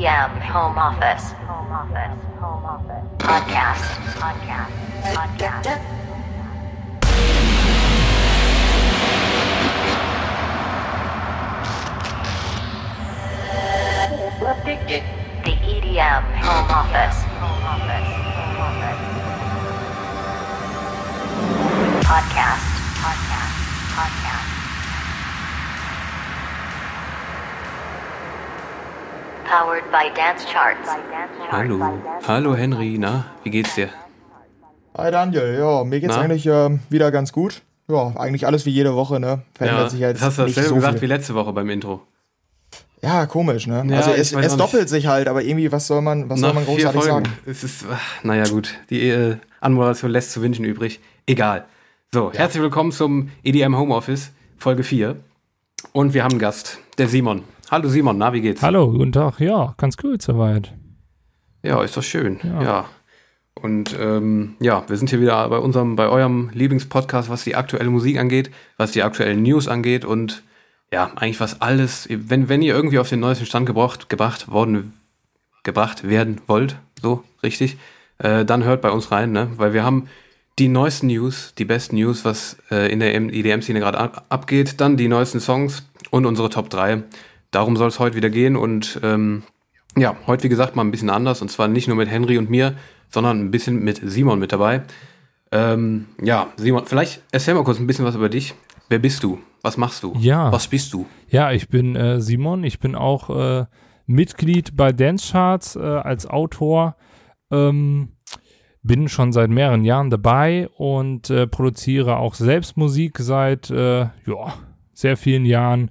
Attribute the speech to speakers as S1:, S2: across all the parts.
S1: EDM Home Office. Home Office. Home Office. Podcast. Podcast. Podcast. The EDM Home Office. Home Office. Home Office. Podcast.
S2: Hallo. Hallo Henry, na, wie geht's dir?
S3: Hi Daniel, ja, mir geht's
S2: Na?
S3: eigentlich ähm, wieder ganz gut. Ja, eigentlich alles wie jede Woche, ne? Verändert sich ja jetzt
S2: das hast du dasselbe
S3: so
S2: gesagt wie
S3: viel.
S2: letzte Woche beim Intro.
S3: Ja, komisch, ne?
S2: Ja,
S3: also es, es doppelt sich halt, aber irgendwie, was soll man, was soll man großartig sagen?
S2: Es ist, ach, naja gut, die äh, Anmoderation lässt zu wünschen übrig. Egal. So, herzlich willkommen zum EDM Homeoffice, Folge 4. Und wir haben einen Gast, der Simon. Hallo Simon, na, wie geht's?
S4: Hallo, guten Tag. Ja, ganz gut soweit.
S2: Ja, ist doch schön. Ja.
S4: Ja.
S2: Und ähm, ja, wir sind hier wieder bei unserem, bei eurem Lieblingspodcast, was die aktuelle Musik angeht, was die aktuellen News angeht und ja, eigentlich was alles, wenn, wenn ihr irgendwie auf den neuesten Stand gebracht, gebracht worden, gebracht werden wollt, so richtig, äh, dann hört bei uns rein, ne? Weil wir haben die neuesten News, die besten News, was äh, in der EDM-Szene gerade ab abgeht, dann die neuesten Songs und unsere Top 3. Darum soll es heute wieder gehen und ähm, ja, heute wie gesagt mal ein bisschen anders und zwar nicht nur mit Henry und mir, sondern ein bisschen mit Simon mit dabei. Ähm, ja, Simon, vielleicht erzähl mal kurz ein bisschen was über dich. Wer bist du? Was machst du?
S4: Ja.
S2: Was bist du?
S4: Ja, ich bin äh, Simon. Ich bin auch äh, Mitglied bei Dance Charts äh, als Autor. Ähm, bin schon seit mehreren Jahren dabei und äh, produziere auch selbst Musik seit äh, ja, sehr vielen Jahren.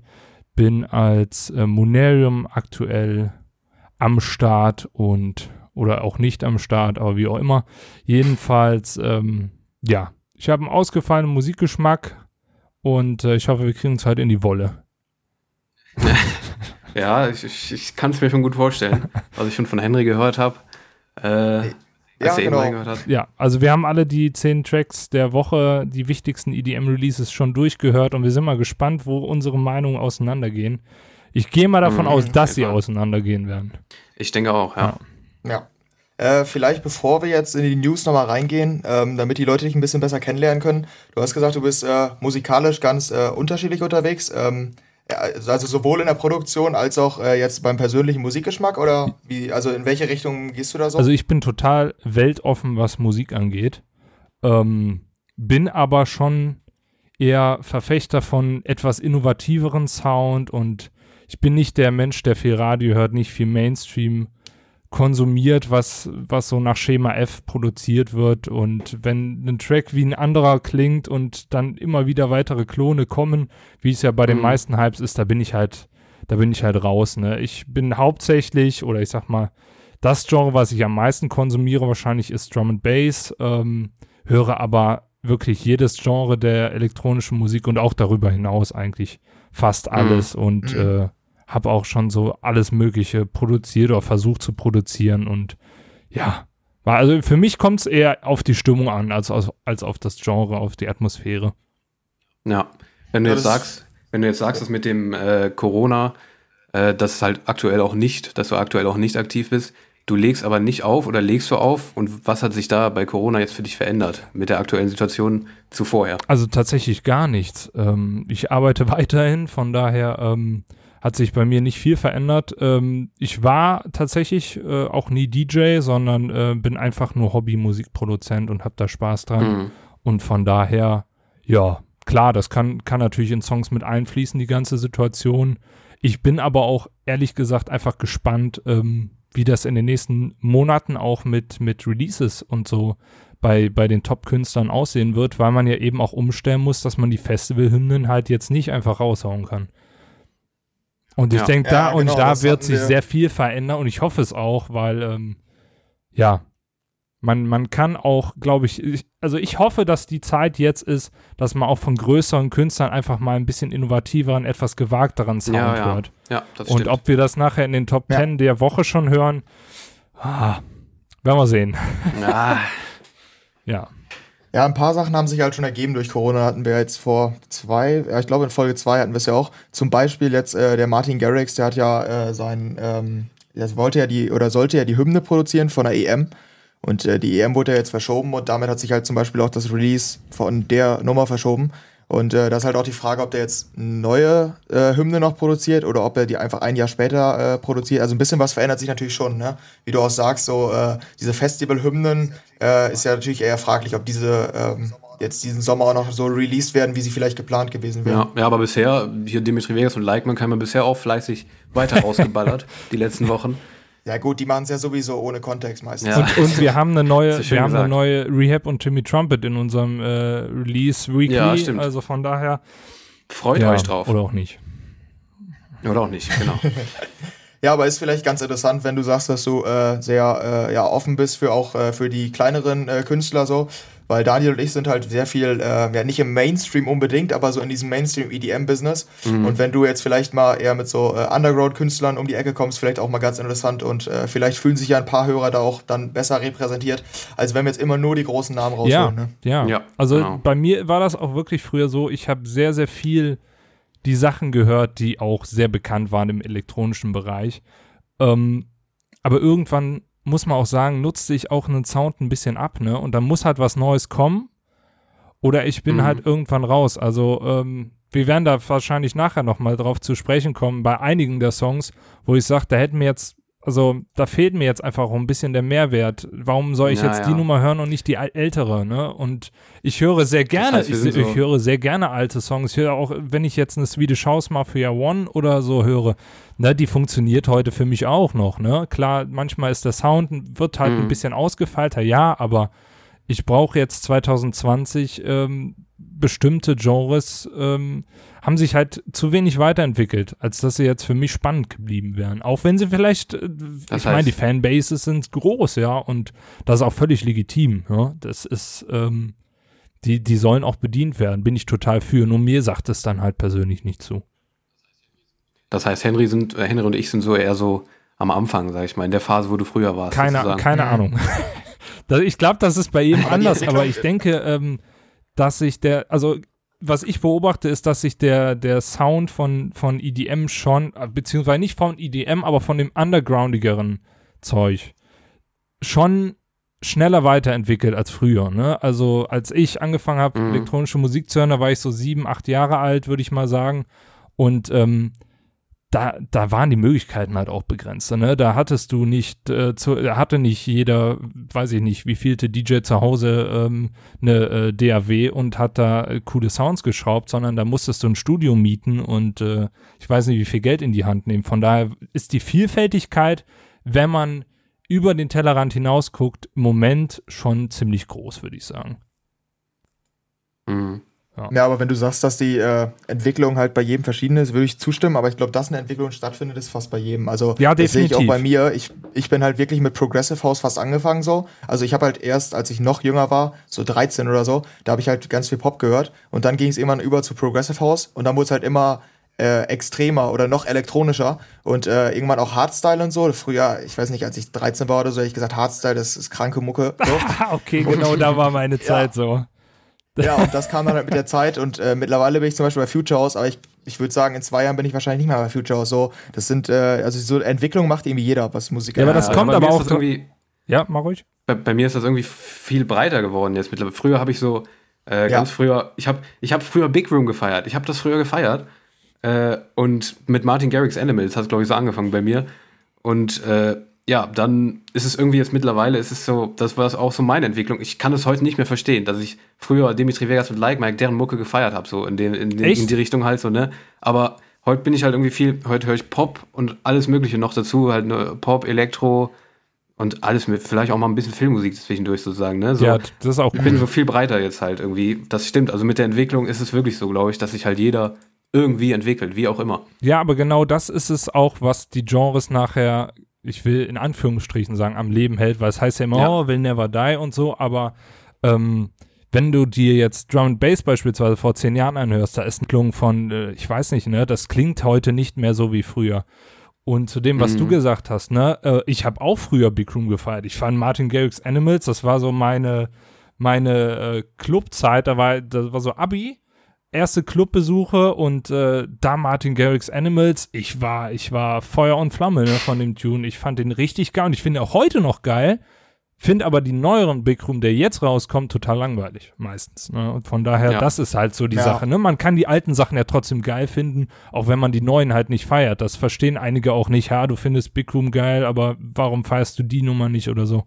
S4: Bin als äh, Monerium aktuell am Start und oder auch nicht am Start, aber wie auch immer. Jedenfalls, ähm, ja, ich habe einen ausgefallenen Musikgeschmack und äh, ich hoffe, wir kriegen es halt in die Wolle.
S2: Ja, ich, ich, ich kann es mir schon gut vorstellen, was ich schon von Henry gehört habe. Äh,
S3: Ja, genau.
S4: Ja, also wir haben alle die zehn Tracks der Woche, die wichtigsten EDM-Releases schon durchgehört und wir sind mal gespannt, wo unsere Meinungen auseinandergehen. Ich gehe mal davon
S2: Mhm,
S4: aus, dass sie auseinandergehen werden.
S2: Ich denke auch, ja.
S3: Ja. Äh, vielleicht bevor wir jetzt in die News nochmal reingehen, ähm, damit die Leute dich ein bisschen besser kennenlernen können. Du hast gesagt, du bist äh, musikalisch ganz äh, unterschiedlich unterwegs. Ähm, ja, also sowohl in der Produktion als auch äh, jetzt beim persönlichen Musikgeschmack oder wie, also in welche Richtung gehst du da so?
S4: Also ich bin total weltoffen, was Musik angeht. Ähm, bin aber schon eher Verfechter von etwas innovativeren Sound und ich bin nicht der Mensch, der viel Radio hört, nicht viel Mainstream konsumiert, was, was so nach Schema F produziert wird. Und wenn ein Track wie ein anderer klingt und dann immer wieder weitere Klone kommen, wie es ja bei den
S2: Mhm.
S4: meisten Hypes ist, da bin ich halt, da bin ich halt raus. Ne? Ich bin hauptsächlich, oder ich sag mal, das Genre, was ich am meisten konsumiere, wahrscheinlich ist Drum and Bass, ähm, höre aber wirklich jedes Genre der elektronischen Musik und auch darüber hinaus eigentlich fast alles und
S3: Mhm.
S4: äh, habe auch schon so alles Mögliche produziert oder versucht zu produzieren und ja, war also für mich kommt es eher auf die Stimmung an, als, als, als auf das Genre, auf die Atmosphäre.
S2: Ja, wenn du jetzt
S3: das-
S2: sagst, wenn du jetzt sagst, dass mit dem äh, Corona, äh, dass es halt aktuell auch nicht, dass du aktuell auch nicht aktiv bist, du legst aber nicht auf oder legst du auf und was hat sich da bei Corona jetzt für dich verändert mit der aktuellen Situation zu vorher?
S4: Also tatsächlich gar nichts. Ähm, ich arbeite weiterhin, von daher ähm, hat sich bei mir nicht viel verändert. Ähm, ich war tatsächlich äh, auch nie DJ, sondern äh, bin einfach nur Hobby-Musikproduzent und habe da Spaß dran.
S2: Mhm.
S4: Und von daher, ja, klar, das kann, kann natürlich in Songs mit einfließen, die ganze Situation. Ich bin aber auch ehrlich gesagt einfach gespannt, ähm, wie das in den nächsten Monaten auch mit, mit Releases und so bei, bei den Top-Künstlern aussehen wird, weil man ja eben auch umstellen muss, dass man die Festivalhymnen halt jetzt nicht einfach raushauen kann. Und ich
S2: Ja.
S4: denke,
S3: Ja,
S4: da und
S3: genau,
S4: da wird sich
S3: wir-
S4: sehr viel verändern und ich hoffe es auch, weil ähm, ja, man, man kann auch, glaube ich, ich, also ich hoffe, dass die Zeit jetzt ist, dass man auch von größeren Künstlern einfach mal ein bisschen innovativeren, etwas gewagteren Sound
S2: Ja, ja.
S4: hört.
S2: Ja, das
S4: Und
S2: stimmt.
S4: ob wir das nachher in den Top
S3: Ja.
S4: 10 der Woche schon hören, ah, werden wir sehen.
S2: ah,
S4: Ja.
S3: Ja, ein paar Sachen haben sich halt schon ergeben durch Corona. Hatten wir jetzt vor zwei, ja, ich glaube in Folge zwei hatten wir es ja auch. Zum Beispiel jetzt äh, der Martin Garrix, der hat ja äh, sein ähm, das wollte ja die, oder sollte ja die Hymne produzieren von der EM. Und äh, die EM wurde ja jetzt verschoben und damit hat sich halt zum Beispiel auch das Release von der Nummer verschoben. Und äh, das ist halt auch die Frage, ob der jetzt neue äh, Hymne noch produziert oder ob er die einfach ein Jahr später äh, produziert. Also ein bisschen was verändert sich natürlich schon, ne? Wie du auch sagst, so äh, diese Festival-Hymnen äh, ist ja natürlich eher fraglich, ob diese ähm, jetzt diesen Sommer auch noch so released werden, wie sie vielleicht geplant gewesen wären.
S2: Ja, ja, aber bisher, hier Dimitri Vegas und Like, man kann man bisher auch fleißig weiter rausgeballert, die letzten Wochen.
S3: Ja gut, die machen es ja sowieso ohne Kontext meistens.
S2: Ja.
S4: Und, und wir haben eine neue, wir haben eine neue Rehab und Timmy Trumpet in unserem äh, Release Weekly.
S2: Ja, stimmt.
S4: Also von daher.
S2: Freut
S4: ja,
S2: euch drauf.
S4: Oder auch nicht.
S2: Oder auch nicht, genau.
S3: Ja, aber ist vielleicht ganz interessant, wenn du sagst, dass du äh, sehr äh, ja, offen bist für auch äh, für die kleineren äh, Künstler so. Weil Daniel und ich sind halt sehr viel, äh, ja nicht im Mainstream unbedingt, aber so in diesem Mainstream-EDM-Business. Und wenn du jetzt vielleicht mal eher mit so äh, Underground-Künstlern um die Ecke kommst, vielleicht auch mal ganz interessant und äh, vielleicht fühlen sich ja ein paar Hörer da auch dann besser repräsentiert, als wenn wir jetzt immer nur die großen Namen rausholen.
S4: Ja,
S3: Ne?
S4: ja.
S2: Ja,
S4: also
S2: genau.
S4: bei mir war das auch wirklich früher so, ich habe sehr, sehr viel die Sachen gehört, die auch sehr bekannt waren im elektronischen Bereich. Ähm, aber irgendwann muss man auch sagen, nutzte ich auch einen Sound ein bisschen ab, ne? Und dann muss halt was Neues kommen. Oder ich bin
S2: Mhm.
S4: halt irgendwann raus. Also, ähm, wir werden da wahrscheinlich nachher nochmal drauf zu sprechen kommen, bei einigen der Songs, wo ich sage, da hätten wir jetzt, also da fehlt mir jetzt einfach auch ein bisschen der Mehrwert. Warum soll ich
S2: Ja,
S4: jetzt
S2: ja.
S4: die Nummer hören und nicht die ältere, ne? Und ich höre sehr gerne,
S2: heißt, wir
S4: ich,
S2: so-
S4: ich höre sehr gerne alte Songs. Ich höre auch, wenn ich jetzt eine Swedish House Mafia One oder so höre, ne, die funktioniert heute für mich auch noch, ne? Klar, manchmal ist der Sound, wird halt
S2: Mhm.
S4: ein bisschen ausgefeilter, ja, aber ich brauche jetzt 2020 ähm, bestimmte Genres ähm, haben sich halt zu wenig weiterentwickelt, als dass sie jetzt für mich spannend geblieben wären. Auch wenn sie vielleicht, äh, ich meine, die Fanbases sind groß, ja, und das ist auch völlig legitim, ja. Das ist, ähm, die, die sollen auch bedient werden, bin ich total für. Nur mir sagt es dann halt persönlich nicht zu.
S2: Das heißt, Henry, sind, äh, Henry und ich sind so eher so am Anfang, sag ich mal, in der Phase, wo du früher warst.
S4: Keine,
S2: sozusagen.
S4: keine Ahnung. Ich glaube, das ist bei jedem anders, aber ich denke, ähm, dass sich der, also was ich beobachte, ist, dass sich der, der Sound von, von EDM schon, beziehungsweise nicht von EDM, aber von dem undergroundigeren Zeug schon schneller weiterentwickelt als früher. Ne? Also als ich angefangen habe,
S2: Mhm.
S4: elektronische Musik zu hören, da war ich so sieben, acht Jahre alt, würde ich mal sagen. Und ähm, da, da waren die Möglichkeiten halt auch begrenzt. Ne? Da hattest du nicht, äh, zu, hatte nicht jeder, weiß ich nicht, wie vielte DJ zu Hause ähm, eine äh, DAW und hat da äh, coole Sounds geschraubt, sondern da musstest du ein Studio mieten und äh, ich weiß nicht, wie viel Geld in die Hand nehmen. Von daher ist die Vielfältigkeit, wenn man über den Tellerrand hinaus guckt, im Moment schon ziemlich groß, würde ich sagen.
S2: Mhm.
S3: Ja, aber wenn du sagst, dass die äh, Entwicklung halt bei jedem verschieden ist, würde ich zustimmen. Aber ich glaube, dass eine Entwicklung stattfindet, ist fast bei jedem. Also
S4: Ja,
S3: das sehe ich auch bei mir. Ich, ich bin halt wirklich mit Progressive House fast angefangen so. Also ich habe halt erst, als ich noch jünger war, so 13 oder so, da habe ich halt ganz viel Pop gehört. Und dann ging es irgendwann über zu Progressive House. Und dann wurde es halt immer äh, extremer oder noch elektronischer und äh, irgendwann auch Hardstyle und so. Früher, ich weiß nicht, als ich 13 war oder so, hätte ich gesagt, Hardstyle, das ist kranke Mucke. So.
S4: Okay, genau, da war meine Zeit so.
S3: Ja, und das kam dann halt mit der Zeit und äh, mittlerweile bin ich zum Beispiel bei Future House, aber ich, ich würde sagen, in zwei Jahren bin ich wahrscheinlich nicht mehr bei Future House. So, das sind, äh, also so Entwicklung macht irgendwie jeder, was Musik
S4: Ja, aber das
S3: angeht.
S4: kommt
S2: bei
S4: aber auch
S2: irgendwie,
S4: Ja, mach ruhig.
S2: bei, bei mir ist das irgendwie viel breiter geworden jetzt mittlerweile. Früher habe ich so äh, ganz
S3: Ja.
S2: früher, ich habe ich hab früher Big Room gefeiert. Ich habe das früher gefeiert. Äh, und mit Martin Garrix Animals hat es, glaube ich, so angefangen bei mir. Und äh, ja, dann ist es irgendwie jetzt mittlerweile, ist es so, das war auch so meine Entwicklung. Ich kann es heute nicht mehr verstehen, dass ich früher Dimitri Vegas und Like Mike deren Mucke gefeiert habe, so in, den, in, den, in die Richtung halt so, ne? Aber heute bin ich halt irgendwie viel, heute höre ich Pop und alles Mögliche noch dazu, halt ne, Pop, Elektro und alles mit, vielleicht auch mal ein bisschen Filmmusik zwischendurch sozusagen, ne? So,
S4: Ja, das ist auch
S2: ich bin
S4: cool.
S2: so viel breiter jetzt halt irgendwie. Das stimmt. Also mit der Entwicklung ist es wirklich so, glaube ich, dass sich halt jeder irgendwie entwickelt, wie auch immer.
S4: Ja, aber genau das ist es auch, was die Genres nachher, ich will in Anführungsstrichen sagen, am Leben hält, weil es heißt ja immer,
S2: Ja.
S4: oh, will never die und so, aber ähm, wenn du dir jetzt Drum and Bass beispielsweise vor zehn Jahren anhörst, da ist eine Entwicklung von, äh, ich weiß nicht, ne, das klingt heute nicht mehr so wie früher. Und zu dem, was
S2: Mhm.
S4: du gesagt hast, ne, äh, ich habe auch früher Big Room gefeiert. Ich fand Martin Garrix Animals, das war so meine, meine äh, Clubzeit, da war, das war so Abi. Erste Clubbesuche und äh, da Martin Garrix Animals, ich war, ich war Feuer und Flamme ne, von dem Tune. Ich fand den richtig geil und ich finde auch heute noch geil. Finde aber die neueren Big Room, der jetzt rauskommt, total langweilig, meistens. Ne? Und von daher,
S2: Ja.
S4: das ist halt so die
S3: Ja.
S4: Sache. Ne? Man kann die alten Sachen ja trotzdem geil finden, auch wenn man die neuen halt nicht feiert. Das verstehen einige auch nicht. Ja, du findest Big Room geil, aber warum feierst du die Nummer nicht oder so?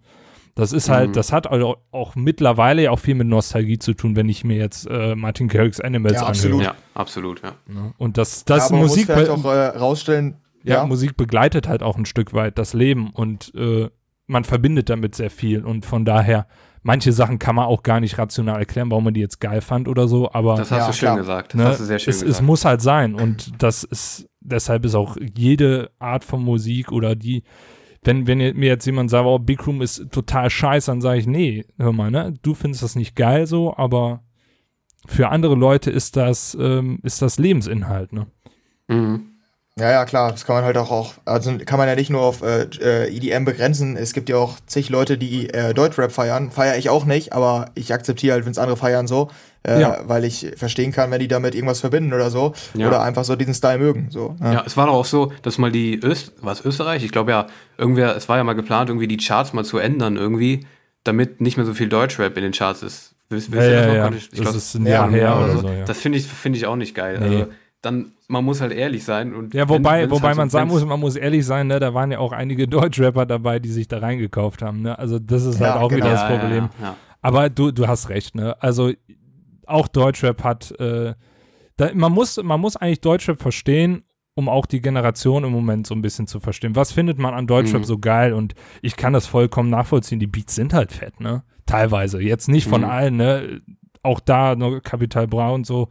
S4: Das ist halt,
S2: Mhm.
S4: das hat also auch mittlerweile ja auch viel mit Nostalgie zu tun, wenn ich mir jetzt äh, Martin Garrix Animals
S3: Ja,
S4: anhöre.
S3: absolut.
S2: Ja, absolut, ja.
S4: Ne? Und das, das
S3: man
S4: Musik,
S3: muss vielleicht auch äh, rausstellen,
S4: ja,
S3: ja,
S4: Musik begleitet halt auch ein Stück weit das Leben und äh, man verbindet damit sehr viel und von daher, manche Sachen kann man auch gar nicht rational erklären, warum man die jetzt geil fand oder so, aber
S2: Das hast
S3: Ja,
S2: du schön
S3: klar.
S2: gesagt. Das
S4: ne,
S2: hast du sehr schön
S4: es, es
S2: gesagt.
S4: muss halt sein und das ist, deshalb ist auch jede Art von Musik oder die, wenn, wenn mir jetzt jemand sagt, oh, Big Room ist total scheiße, dann sage ich, nee, hör mal, ne, du findest das nicht geil so, aber für andere Leute ist das, ähm, ist das Lebensinhalt, ne?
S2: Mhm.
S3: Ja, ja, klar, das kann man halt auch, auch also kann man ja nicht nur auf äh, äh, EDM begrenzen. Es gibt ja auch zig Leute, die äh, Deutschrap feiern. Feiere ich auch nicht, aber ich akzeptiere halt, wenn es andere feiern so, äh,
S4: Ja.
S3: weil ich verstehen kann, wenn die damit irgendwas verbinden oder so.
S2: Ja.
S3: Oder einfach so diesen Style mögen. So, ne?
S2: Ja, es war doch auch so, dass mal die Öst, was Österreich, ich glaube ja, irgendwer, es war ja mal geplant, irgendwie die Charts mal zu ändern, irgendwie, damit nicht mehr so viel Deutschrap in den Charts ist. Wisst ihr das noch? Kann ich- ich
S4: das
S2: glaub,
S4: ist ein
S3: ja,
S4: Jahr her
S3: ja,
S4: oder
S2: so.
S4: so, ja.
S2: Das finde ich, finde ich auch nicht geil.
S4: Nee.
S2: Also, dann, man muss halt ehrlich sein. Und
S4: Ja,
S2: wenn-
S4: wobei,
S2: wenn's
S4: wobei
S2: halt
S4: man
S2: so-
S4: sagen muss, man muss ehrlich sein, ne, da waren ja auch einige Deutschrapper dabei, die sich da reingekauft haben, ne? Also das ist halt
S3: Ja,
S4: auch wieder
S3: genau.
S4: das
S2: ja,
S4: Problem.
S2: Ja, ja.
S4: Aber du, du hast recht, ne? Also auch Deutschrap hat, äh, da, man muss, man muss eigentlich Deutschrap verstehen, um auch die Generation im Moment so ein bisschen zu verstehen. Was findet man an Deutschrap
S2: Mhm.
S4: so geil? Und ich kann das vollkommen nachvollziehen. Die Beats sind halt fett, ne? Teilweise. Jetzt nicht von
S2: Mhm.
S4: allen, ne? Auch da, ne, Capital Bra und so.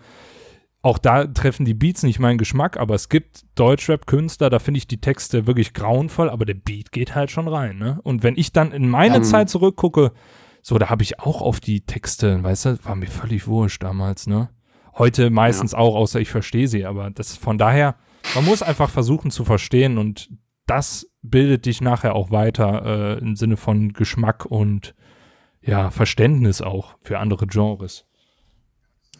S4: Auch da treffen die Beats nicht meinen Geschmack, aber es gibt Deutschrap-Künstler, da finde ich die Texte wirklich grauenvoll, aber der Beat geht halt schon rein, ne? Und wenn ich dann in meine
S2: Ja.
S4: Zeit zurückgucke, so, da habe ich auch auf die Texte, weißt du, war mir völlig wurscht damals, ne? Heute meistens auch, außer ich verstehe sie, aber das von daher, man muss einfach versuchen zu verstehen und das bildet dich nachher auch weiter äh, im Sinne von Geschmack und ja, Verständnis auch für andere Genres.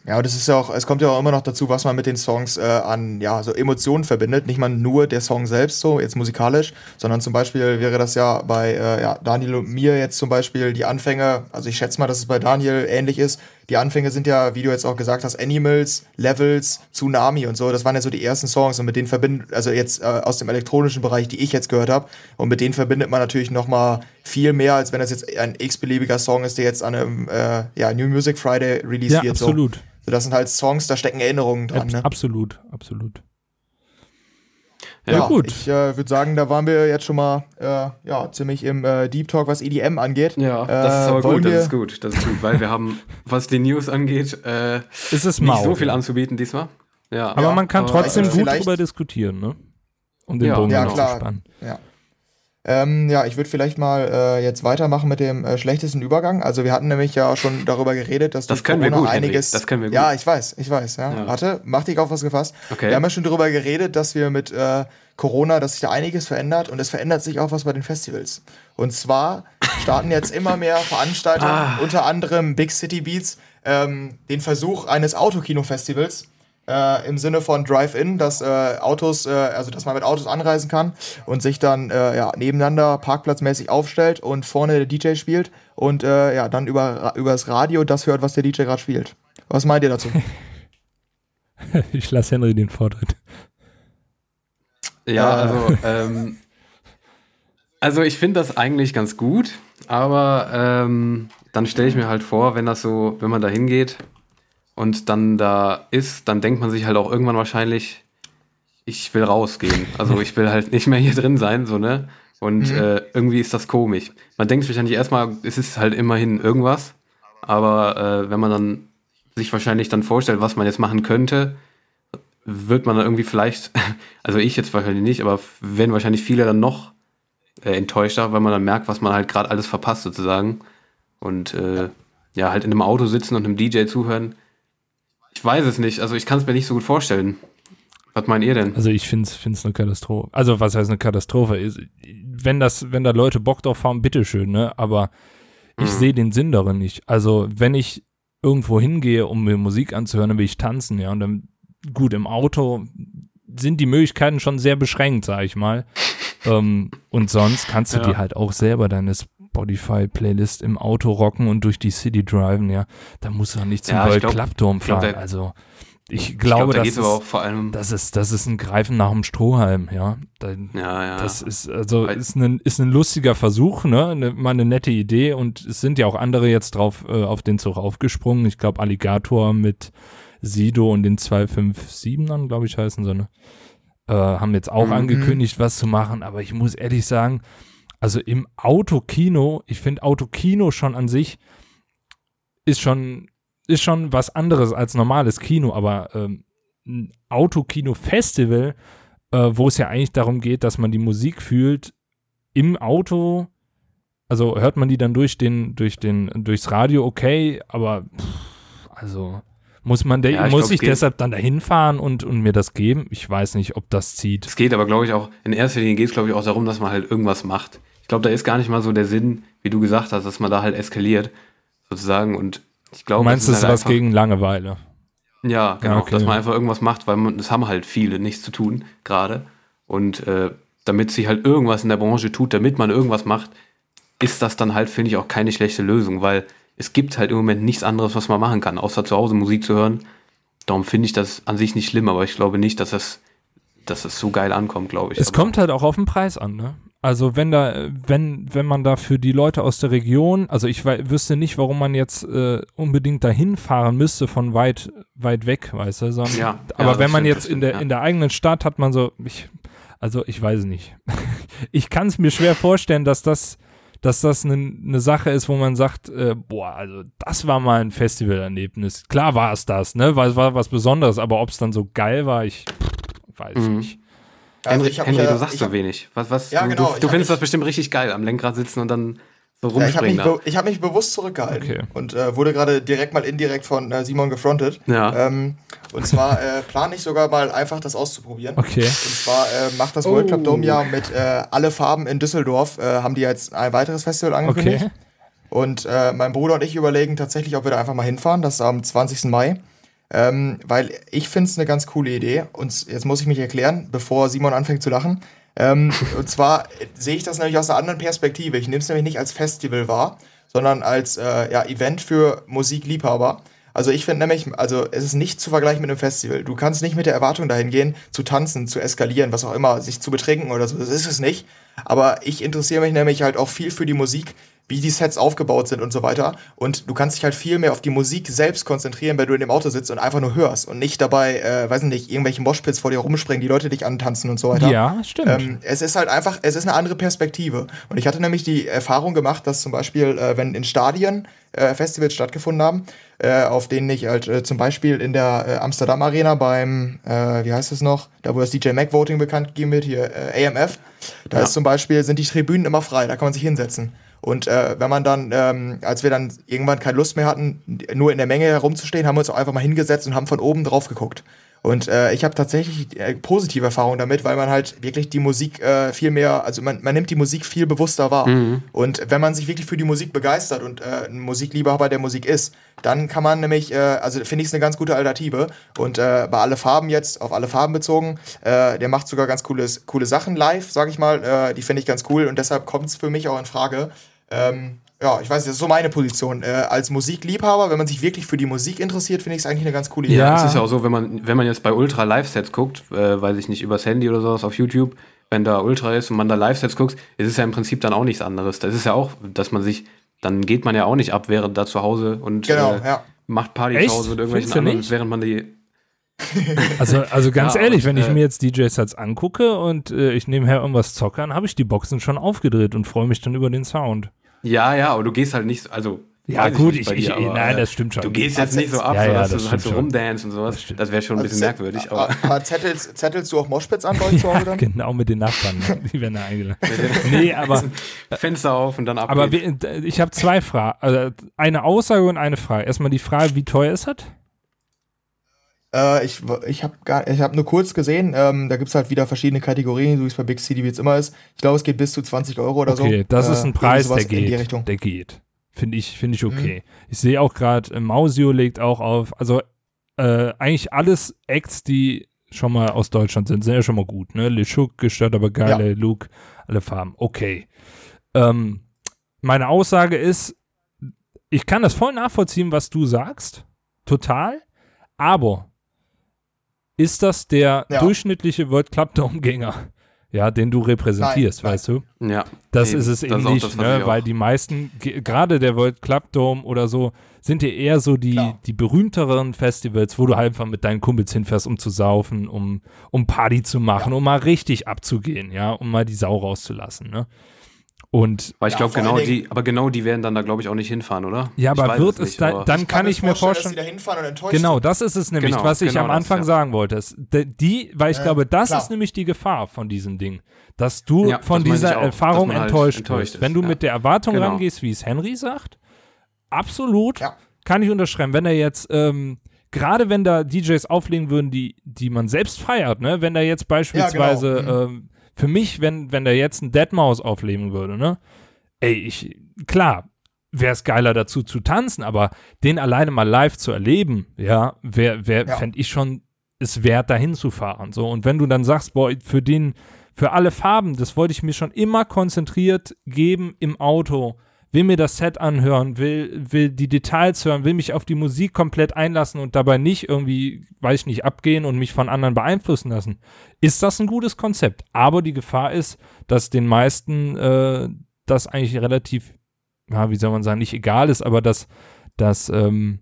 S3: Ja, und es ist ja auch, es kommt ja auch immer noch dazu, was man mit den Songs äh, an, ja, so Emotionen verbindet. Nicht mal nur der Song selbst so, jetzt musikalisch, sondern zum Beispiel wäre das ja bei äh, ja, Daniel und mir jetzt zum Beispiel die Anfänge, also ich schätze mal, dass es bei Daniel ähnlich ist. Die Anfänge sind ja, wie du jetzt auch gesagt hast, Animals, Levels, Tsunami und so. Das waren ja so die ersten Songs und mit denen verbindet, also jetzt äh, aus dem elektronischen Bereich, die ich jetzt gehört habe. Und mit denen verbindet man natürlich noch mal viel mehr, als wenn das jetzt ein x-beliebiger Song ist, der jetzt an einem äh, ja, New Music Friday released
S4: Ja,
S3: wird. So.
S4: absolut.
S3: So, das sind halt Songs, da stecken Erinnerungen dran.
S4: Abs
S3: Ne?
S4: Absolut, absolut.
S2: Ja,
S4: Ja, gut.
S3: Ich äh, würde sagen, da waren wir jetzt schon mal äh, ja, ziemlich im äh, Deep Talk, was EDM angeht.
S2: Ja,
S3: Äh,
S2: das ist aber
S3: wollen
S2: gut, das ist gut, das ist gut, weil wir haben, was die News angeht, äh,
S4: Ist es
S2: nicht
S4: mau.
S2: so viel anzubieten diesmal. Ja,
S4: Aber
S3: Ja,
S4: man kann
S2: aber
S4: trotzdem
S3: also
S4: gut drüber diskutieren, ne? Um den
S2: Ja.
S4: Bogen
S3: Ja,
S4: noch
S3: klar.
S4: zu spannen.
S3: Ja. Ähm, ja, ich würde vielleicht mal äh, jetzt weitermachen mit dem äh, schlechtesten Übergang. Also wir hatten nämlich ja auch schon darüber geredet, dass
S2: Das
S3: durch
S2: können wir
S3: Corona
S2: gut, Henry.
S3: einiges.
S2: Das können wir gut.
S3: Ja, ich weiß, ich weiß. Ja.
S2: Ja.
S3: Warte, mach dich auf was gefasst.
S2: Okay.
S3: Wir haben ja schon darüber geredet, dass wir mit äh, Corona, dass sich da einiges verändert und es verändert sich auch was bei den Festivals. Und zwar starten jetzt immer mehr Veranstalter,
S2: Ah.
S3: unter anderem Big City Beats, ähm, den Versuch eines Autokino-Festivals. Äh, Im Sinne von Drive-In, dass äh, Autos, äh, also dass man mit Autos anreisen kann und sich dann äh, ja, nebeneinander parkplatzmäßig aufstellt und vorne der DJ spielt und äh, ja, dann über, über das Radio das hört, was der DJ gerade spielt. Was meint ihr dazu?
S4: Ich lasse Henry den Vortritt.
S2: Ja, also, ähm, also ich finde das eigentlich ganz gut, aber ähm, dann stelle ich mir halt vor, wenn das so, wenn man da hingeht und dann da ist, dann denkt man sich halt auch irgendwann wahrscheinlich, ich will rausgehen. Also ich will halt nicht mehr hier drin sein, so, ne? Und äh, irgendwie ist das komisch. Man denkt sich wahrscheinlich erstmal, es ist halt immerhin irgendwas, aber äh, wenn man dann sich wahrscheinlich dann vorstellt, was man jetzt machen könnte, wird man dann irgendwie vielleicht, also ich jetzt wahrscheinlich nicht, aber werden wahrscheinlich viele dann noch äh, enttäuschter, weil man dann merkt, was man halt gerade alles verpasst sozusagen. Und äh, ja, halt in einem Auto sitzen und einem DJ zuhören. Ich weiß es nicht, also ich kann es mir nicht so gut vorstellen. Was meint ihr denn?
S4: Also ich finde es eine Katastrophe. Also was heißt eine Katastrophe? Wenn das, wenn da Leute Bock drauf haben, bitteschön, ne? Aber ich
S2: Mhm.
S4: sehe den Sinn darin nicht. Also wenn ich irgendwo hingehe, um mir Musik anzuhören, dann will ich tanzen, ja. Und dann, gut, im Auto sind die Möglichkeiten schon sehr beschränkt, sag ich mal. ähm, und sonst kannst du
S2: Ja.
S4: dir halt auch selber deine Spotify-Playlist im Auto rocken und durch die City driven, ja. Da du doch nicht zum
S2: Ja, ich
S4: Gold
S2: glaub-
S4: Klappturm
S2: ich glaub,
S4: fahren.
S2: der-
S4: also ich
S2: Ich
S4: glaube,
S2: da
S4: das,
S2: geht's
S4: ist,
S2: auch vor allem.
S4: das ist das ist ein Greifen nach dem Strohhalm, ja. Da,
S2: ja, ja.
S4: das ist also ist ein, ist ein lustiger Versuch, ne? Eine, mal eine nette Idee und es sind ja auch andere jetzt drauf äh, auf den Zug aufgesprungen. Ich glaube Alligator mit Sido und den 257ern, glaube ich, heißen sie, ne? Äh, haben jetzt auch
S2: Mhm.
S4: angekündigt, was zu machen, aber ich muss ehrlich sagen, also im Autokino, ich finde Autokino schon an sich ist schon ist schon was anderes als normales Kino, aber ähm, ein Autokino-Festival, äh, wo es ja eigentlich darum geht, dass man die Musik fühlt im Auto. Also hört man die dann durch den, durch den, durchs Radio, okay, aber pff, also muss man, der,
S2: Ja, ich
S4: muss
S2: glaub,
S4: ich deshalb dann dahin fahren und, und mir das geben? Ich weiß nicht, ob das zieht.
S2: Es geht aber, glaube ich, auch, in erster Linie geht es, glaube ich, auch darum, dass man halt irgendwas macht. Ich glaube, da ist gar nicht mal so der Sinn, wie du gesagt hast, dass man da halt eskaliert, sozusagen. Und ich glaube,
S4: Du meinst,
S2: es
S4: ist
S2: halt
S4: was gegen Langeweile?
S2: Ja, genau,
S4: okay.
S2: dass man einfach irgendwas macht, weil man, das haben halt viele nichts zu tun, gerade. Und äh, damit sie halt irgendwas in der Branche tut, damit man irgendwas macht, ist das dann halt, finde ich, auch keine schlechte Lösung, weil es gibt halt im Moment nichts anderes, was man machen kann, außer zu Hause Musik zu hören. Darum finde ich das an sich nicht schlimm, aber ich glaube nicht, dass das, dass das so geil ankommt, glaube ich.
S4: Es
S2: aber,
S4: kommt halt auch auf den Preis an, ne? Also wenn da, wenn, wenn man da für die Leute aus der Region, also ich wüsste nicht, warum man jetzt äh, unbedingt dahin fahren müsste von weit, weit weg, weißt du, sondern,
S2: Ja,
S4: aber
S2: ja,
S4: wenn man
S2: stimmt,
S4: jetzt in der,
S2: ja.
S4: in der eigenen Stadt hat man so, ich, also ich weiß nicht. ich kann es mir schwer vorstellen, dass das, dass das eine ne Sache ist, wo man sagt, äh, boah, also das war mal ein Festivalerlebnis. Klar war es das, ne, weil es war was Besonderes, aber ob es dann so geil war, ich weiß
S2: Mhm.
S4: nicht.
S3: Also
S2: Henry, Henry
S3: äh,
S2: du sagst
S3: ich
S2: so wenig. Was, was,
S3: Ja,
S2: du,
S3: genau,
S2: du, du findest
S3: mich-
S2: das bestimmt richtig geil, am Lenkrad sitzen und dann so
S3: Ja, ich habe mich,
S2: rumspringen
S3: be ich hab mich bewusst zurückgehalten
S4: Okay.
S3: und äh, wurde gerade direkt mal indirekt von äh, Simon gefrontet.
S2: Ja.
S3: Ähm, und zwar äh, plane ich sogar mal einfach das auszuprobieren.
S4: Okay.
S3: Und zwar äh, macht das World Club Dome ja mit äh, alle Farben in Düsseldorf, äh, haben die jetzt ein weiteres Festival angekündigt.
S4: Okay.
S3: Und äh, mein Bruder und ich überlegen tatsächlich, ob wir da einfach mal hinfahren. Das ist am 20. Mai. Ähm, weil ich finde es eine ganz coole Idee. Und jetzt muss ich mich erklären, bevor Simon anfängt zu lachen. Ähm, und zwar sehe ich das nämlich aus einer anderen Perspektive. Ich nehme es nämlich nicht als Festival wahr, sondern als äh, ja, Event für Musikliebhaber. Also ich finde nämlich, also es ist nicht zu vergleichen mit einem Festival. Du kannst nicht mit der Erwartung dahin gehen, zu tanzen, zu eskalieren, was auch immer, sich zu betrinken oder so. Das ist es nicht. Aber ich interessiere mich nämlich halt auch viel für die Musik, wie die Sets aufgebaut sind und so weiter. Und du kannst dich halt viel mehr auf die Musik selbst konzentrieren, wenn du in dem Auto sitzt und einfach nur hörst und nicht dabei, äh, weiß nicht, irgendwelche Moshpits vor dir rumspringen, die Leute dich antanzen und so weiter.
S4: Ja, stimmt.
S3: Ähm, es ist halt einfach, es ist eine andere Perspektive. Und ich hatte nämlich die Erfahrung gemacht, dass zum Beispiel, äh, wenn in Stadien äh, Festivals stattgefunden haben, äh, auf denen ich halt äh, zum Beispiel in der äh, Amsterdam Arena beim, äh, wie heißt es noch, da wo das DJ Mac Voting bekannt gegeben wird, hier äh, AMF, da
S2: Ja.
S3: ist zum Beispiel, sind die Tribünen immer frei, da kann man sich hinsetzen. Und äh, wenn man dann, ähm, als wir dann irgendwann keine Lust mehr hatten, nur in der Menge herumzustehen, haben wir uns auch einfach mal hingesetzt und haben von oben drauf geguckt. Und äh, ich habe tatsächlich äh, positive Erfahrungen damit, weil man halt wirklich die Musik äh, viel mehr, also man, man nimmt die Musik viel bewusster wahr. Und wenn man sich wirklich für die Musik begeistert und äh, ein Musikliebhaber der Musik ist, dann kann man nämlich, äh, also finde ich es eine ganz gute Alternative. Und äh, bei alle Farben jetzt, auf alle Farben bezogen, äh, der macht sogar ganz cooles, coole Sachen live, sag ich mal. Äh, die finde ich ganz cool und deshalb kommt es für mich auch in Frage. Ähm, ja, ich weiß, das ist so meine Position. Äh, als Musikliebhaber, wenn man sich wirklich für die Musik interessiert, finde ich es eigentlich eine ganz coole Idee.
S2: Ja, es ist ja auch so, wenn man, wenn man jetzt bei Ultra Live-Sets guckt, äh, weiß ich nicht, übers Handy oder sowas auf YouTube, wenn da Ultra ist und man da Live-Sets guckt, ist es ja im Prinzip dann auch nichts anderes. Das ist ja auch, dass man sich, dann geht man ja auch nicht ab, während da zu Hause und
S3: Genau,
S2: äh,
S3: ja.
S2: macht Party
S4: Echt?
S2: zu Hause mit irgendwelchen anderen,
S4: nicht?
S2: während man die.
S4: Also, also ganz
S2: Ja,
S4: ehrlich,
S2: und,
S4: wenn ich
S2: äh,
S4: mir jetzt DJ-Sets angucke und äh, ich nebenher irgendwas zockern, habe ich die Boxen schon aufgedreht und freue mich dann über den Sound.
S2: Ja, ja, aber du gehst halt nicht, also.
S4: Ja,
S2: weiß
S4: gut, ich, ich,
S2: dir, aber,
S4: nein,
S2: äh,
S4: das stimmt schon.
S2: Du gehst jetzt nicht so ab,
S4: Ja, ja,
S2: dass
S4: das
S2: du halt so rumdance und sowas.
S4: Das.
S2: Das wäre schon ein bisschen
S3: Also,
S2: merkwürdig, aber.
S3: Aber zettelst, zettelst du auch Moshpits an bei euch zu Hause dann?
S4: Genau mit den Nachbarn, die werden da eingeladen. nee, aber,
S2: Fenster auf und dann ab.
S4: aber wir, ich habe zwei Fragen. Also eine Aussage und eine Frage. Erstmal die Frage, wie teuer ist das?
S3: Äh, ich ich habe hab nur kurz gesehen, ähm, da gibt es halt wieder verschiedene Kategorien, so wie es bei Big City wie es immer ist. Ich glaube, es geht bis zu 20 Euro oder so.
S4: Okay, das
S3: Äh,
S4: ist ein Preis, der geht. Der geht. Finde ich, finde ich okay. Ich sehe auch gerade, äh, Mausio legt auch auf, also äh, eigentlich alles Acts, die schon mal aus Deutschland sind, sind ja schon mal gut, ne? LeChuck gestört, aber geile Luke, alle Farben. Okay. Ähm, meine Aussage ist, ich kann das voll nachvollziehen, was du sagst. Total. Aber ist das der
S3: Ja.
S4: durchschnittliche World Club Dome-Gänger, ja, den du repräsentierst,
S3: Nein, nein.
S4: weißt du?
S2: Ja.
S4: Das
S2: eben.
S4: ist es eben nicht,
S2: das,
S4: ne? weil die meisten, ge- gerade der World Club Dome oder so, sind ja eher so die,
S3: Klar.
S4: die berühmteren Festivals, wo du halt einfach mit deinen Kumpels hinfährst, um zu saufen, um, um Party zu machen,
S3: Ja.
S4: um mal richtig abzugehen, ja, um mal die Sau rauszulassen, ne? Und
S2: Weil ich
S3: Ja,
S2: glaube, genau die, aber genau die werden dann da, glaube ich, auch nicht hinfahren, oder?
S4: Ja,
S2: Ich
S4: aber wird es
S2: nicht,
S4: da-
S2: aber-
S4: dann kann ich mir vorstellen-
S3: dass die da hinfahren und enttäuscht
S4: Genau, das ist es nämlich,
S2: Genau,
S4: was ich
S2: genau
S4: am
S2: das,
S4: Anfang
S2: ja.
S4: sagen wollte. Die, weil ich
S3: Ja,
S4: glaube, das
S3: klar.
S4: ist nämlich die Gefahr von diesem Ding. Dass du
S2: Ja,
S4: von
S2: das
S4: dieser
S2: ich auch,
S4: Erfahrung
S2: man halt
S4: enttäuscht,
S2: enttäuscht
S4: wirst. Wenn du
S2: ja.
S4: mit der Erwartung
S2: Genau.
S4: rangehst, wie es Henry sagt, absolut
S3: Ja.
S4: kann ich unterschreiben. Wenn er jetzt, ähm, gerade wenn da DJs auflegen würden, die, die man selbst feiert, ne? Wenn da jetzt beispielsweise,
S3: genau.
S4: ähm, für mich, wenn, wenn da jetzt ein Deadmaus auflegen würde, ne? Ey, ich, klar, wäre es geiler dazu zu tanzen, aber den alleine mal live zu erleben, ja, wär, wär,
S3: Ja.
S4: fände ich schon es wert, dahin zu fahren. So, und wenn du dann sagst, boah, für den, für alle Farben, das wollte ich mir schon immer konzentriert geben im Auto, will mir das Set anhören, will, will die Details hören, will mich auf die Musik komplett einlassen und dabei nicht irgendwie, weiß ich nicht, abgehen und mich von anderen beeinflussen lassen, ist das ein gutes Konzept. Aber die Gefahr ist, dass den meisten äh, das eigentlich relativ, ja, wie soll man sagen, nicht egal ist, aber dass, dass ähm,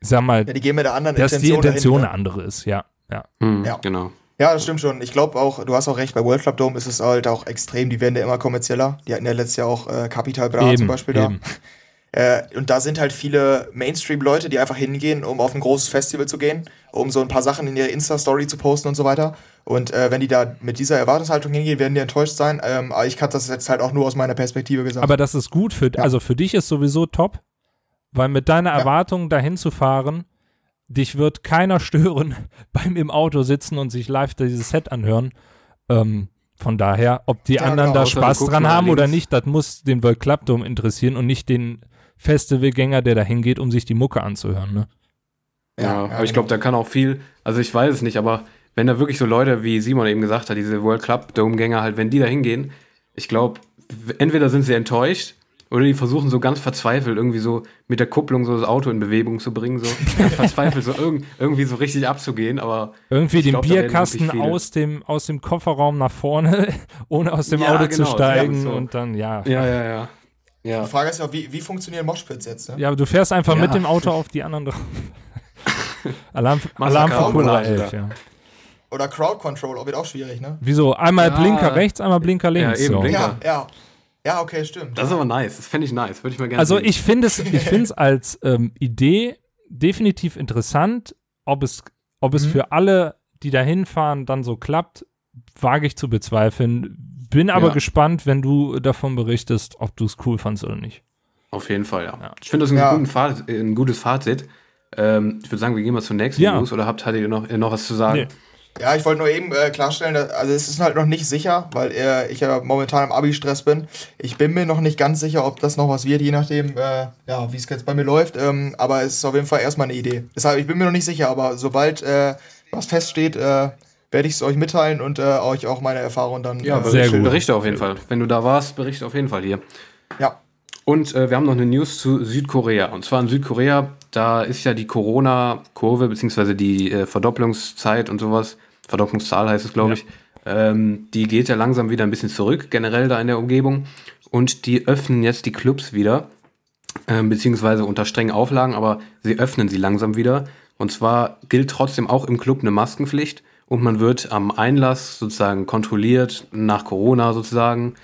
S4: ich sag mal,
S3: Ja, die gehen mit der anderen
S4: dass die
S3: Intention
S4: Intention
S3: dahin,
S4: eine andere ist, ja. Ja.
S2: Hm,
S3: Ja.
S2: Genau.
S3: Ja, das stimmt schon. Ich glaube auch, du hast auch recht, bei World Club Dome ist es halt auch extrem, die werden ja immer kommerzieller. Die hatten ja letztes Jahr auch äh, Capital Bra zum Beispiel
S4: eben.
S3: da. Äh, und da sind halt viele Mainstream-Leute, die einfach hingehen, um auf ein großes Festival zu gehen, um so ein paar Sachen in ihre Insta-Story zu posten und so weiter. Und äh, wenn die da mit dieser Erwartungshaltung hingehen, werden die enttäuscht sein. Ähm, aber ich kann das jetzt halt auch nur aus meiner Perspektive gesagt.
S4: Aber das ist gut für,
S3: Ja.
S4: also für dich ist sowieso top, weil mit deiner
S3: Ja.
S4: Erwartung dahin zu fahren, dich wird keiner stören beim im Auto sitzen und sich live dieses Set anhören. Ähm, von daher, ob die
S3: Ja,
S4: anderen
S3: genau.
S4: da Spaß dran haben oder nicht, das muss den World Club Dome interessieren und nicht den Festivalgänger, der da hingeht, um sich die Mucke anzuhören. Ne?
S2: Ja, aber ich glaube, da kann auch viel, also ich weiß es nicht, aber wenn da wirklich so Leute, wie Simon eben gesagt hat, diese World Club Dome-Gänger halt, wenn die da hingehen, ich glaube, entweder sind sie enttäuscht oder die versuchen so ganz verzweifelt irgendwie so mit der Kupplung so das Auto in Bewegung zu bringen, so ganz verzweifelt so irg irgendwie so richtig abzugehen, aber
S4: Irgendwie den
S2: glaub,
S4: Bierkasten aus dem, aus dem Kofferraum nach vorne, ohne aus dem
S2: Ja,
S4: Auto zu
S2: genau,
S4: steigen
S2: ja, so.
S4: und dann, ja.
S2: ja, ja, ja. Ja,
S3: Die Frage ist ja, auch, wie, wie funktionieren Moshpits jetzt? Ne?
S4: Ja, aber du fährst einfach
S2: Ja.
S4: mit dem Auto auf die anderen drauf. Alarm, Alarm für Cobra
S2: Courage,
S4: 11,
S2: ja.
S4: ja.
S3: Oder Crowd Control, auch wird auch schwierig, ne?
S4: Wieso? Einmal
S2: Ja.
S4: Blinker rechts, einmal Blinker links.
S2: eben,
S4: so.
S2: Blinker.
S3: Ja, ja. Okay, stimmt.
S2: das ist aber nice, das fände ich nice, würde ich mal gerne
S4: Also
S2: sehen.
S4: ich finde es, ich finde es als ähm, Idee definitiv interessant, ob es, ob es
S3: Mhm.
S4: für alle, die da hinfahren, dann so klappt, wage ich zu bezweifeln. Bin aber
S2: Ja.
S4: gespannt, wenn du davon berichtest, ob du es cool fandst oder nicht.
S2: Auf jeden Fall, ja.
S4: Ja.
S2: Ich finde das ein,
S3: Ja.
S2: guten Fazit, äh, ein gutes Fazit. Ähm, ich würde sagen, wir gehen mal zur nächsten
S4: Ja.
S2: News oder habt hattet ihr noch, noch was zu sagen?
S4: Nee.
S3: Ja, ich wollte nur eben äh, klarstellen, dass, also es ist halt noch nicht sicher, weil äh, ich ja momentan im Abi-Stress bin. Ich bin mir noch nicht ganz sicher, ob das noch was wird, je nachdem, äh, ja, wie es jetzt bei mir läuft. Ähm, aber es ist auf jeden Fall erstmal eine Idee. Deshalb, ich bin mir noch nicht sicher, aber sobald äh, was feststeht, äh, werde ich es euch mitteilen und äh, euch auch meine Erfahrungen dann
S2: Ja,
S4: Sehr gut.
S2: berichte auf jeden Fall. Wenn du da warst, berichte auf jeden Fall hier.
S3: ja.
S2: Und wir haben noch eine News zu Südkorea. Und zwar in Südkorea, da ist ja die Corona-Kurve, beziehungsweise die äh, Verdopplungszeit und sowas, Verdopplungszahl heißt es, glaube ich, ähm, die geht ja langsam wieder ein bisschen zurück, generell da in der Umgebung. Und die öffnen jetzt die Clubs wieder, ähm, beziehungsweise unter strengen Auflagen, aber sie öffnen sie langsam wieder. Und zwar gilt trotzdem auch im Club eine Maskenpflicht und man wird am Einlass sozusagen kontrolliert, nach Corona sozusagen.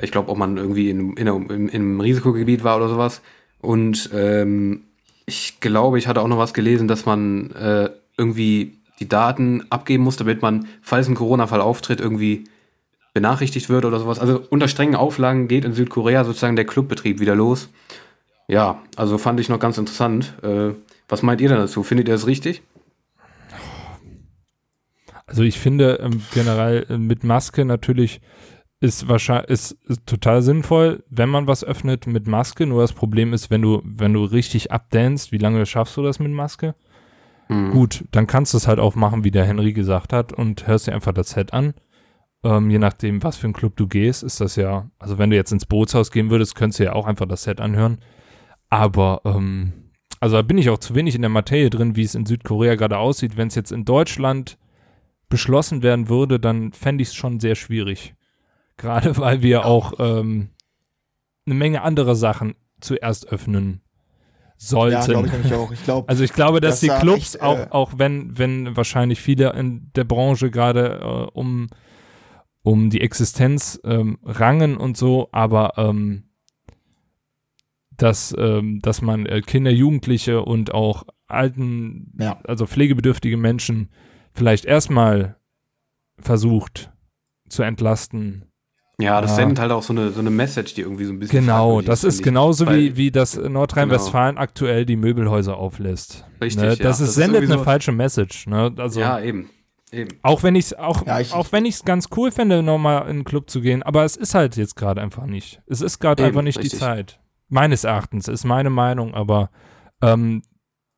S2: Ich glaube, ob man irgendwie in, in, in, in einem Risikogebiet war oder sowas. Und ähm, ich glaube, ich hatte auch noch was gelesen, dass man äh, irgendwie die Daten abgeben muss, damit man, falls ein Corona-Fall auftritt, irgendwie benachrichtigt wird oder sowas. Also unter strengen Auflagen geht in Südkorea sozusagen der Clubbetrieb wieder los. Ja, also fand ich noch ganz interessant. Äh, was meint ihr denn dazu? Findet ihr das richtig?
S4: Also ich finde ähm, generell äh, mit Maske natürlich ist wahrscheinlich ist, ist total sinnvoll, wenn man was öffnet mit Maske. Nur das Problem ist, wenn du wenn du richtig abdanst, wie lange schaffst du das mit Maske?
S2: Mhm.
S4: Gut, dann kannst du es halt auch machen, wie der Henry gesagt hat, und hörst dir einfach das Set an. Ähm, je nachdem, was für ein Club du gehst, ist das ja, also wenn du jetzt ins Bootshaus gehen würdest, könntest du ja auch einfach das Set anhören. Aber, ähm, also da bin ich auch zu wenig in der Materie drin, wie es in Südkorea gerade aussieht. Wenn es jetzt in Deutschland beschlossen werden würde, dann fände ich es schon sehr schwierig. Gerade weil wir auch ähm, eine Menge anderer Sachen zuerst öffnen sollten.
S3: Ja, glaube ich nämlich auch. Ich glaube,
S4: Also ich glaube, dass
S3: Das
S4: die Clubs
S3: echt,
S4: auch,
S3: äh,
S4: auch wenn, wenn wahrscheinlich viele in der Branche gerade äh, um, um die Existenz ähm, rangen und so, aber ähm, dass, ähm, dass man äh, Kinder, Jugendliche und auch alten,
S3: Ja.
S4: also pflegebedürftige Menschen vielleicht erstmal versucht zu entlasten.
S2: Ja, das
S4: Ja.
S2: sendet halt auch so eine, so eine Message, die irgendwie so ein bisschen.
S4: Genau, das ist genauso
S2: Weil-
S4: wie, wie das Nordrhein-Westfalen aktuell die Möbelhäuser auflässt.
S2: Richtig,
S4: ne?
S2: ja.
S4: Das,
S2: Das
S4: ist,
S2: ist
S4: sendet eine
S2: so-
S4: falsche Message. Ne? Also,
S2: Ja, eben. Eben.
S4: Auch wenn ich's auch,
S3: Ja, ich-
S4: auch wenn ich es ganz cool fände, nochmal in einen Club zu gehen, aber es ist halt jetzt gerade einfach nicht. Es ist gerade einfach nicht
S2: richtig.
S4: die Zeit. Meines Erachtens ist meine Meinung, aber ähm,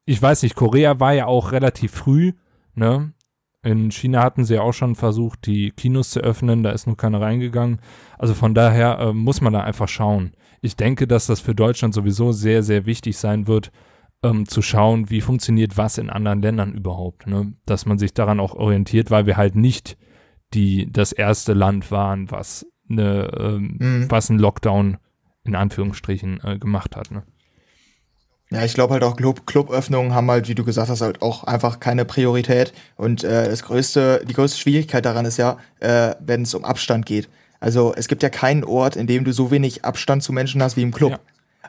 S4: ich weiß nicht, Korea war ja auch relativ früh, ne? In China hatten sie ja auch schon versucht, die Kinos zu öffnen, da ist nur keiner reingegangen. Also von daher äh, muss man da einfach schauen. Ich denke, dass das für Deutschland sowieso sehr, sehr wichtig sein wird, ähm, zu schauen, wie funktioniert was in anderen Ländern überhaupt. Ne? Dass man sich daran auch orientiert, weil wir halt nicht die, das erste Land waren, was, eine, ähm,
S3: Mhm.
S4: was einen Lockdown in Anführungsstrichen äh, gemacht hat. Ne?
S3: Ja, ich glaube halt auch Club Cluböffnungen haben halt, wie du gesagt hast, halt auch einfach keine Priorität. Und äh, das größte, die größte Schwierigkeit daran ist ja, äh, wenn es um Abstand geht. Also es gibt ja keinen Ort, in dem du so wenig Abstand zu Menschen hast wie im Club.
S4: Ja.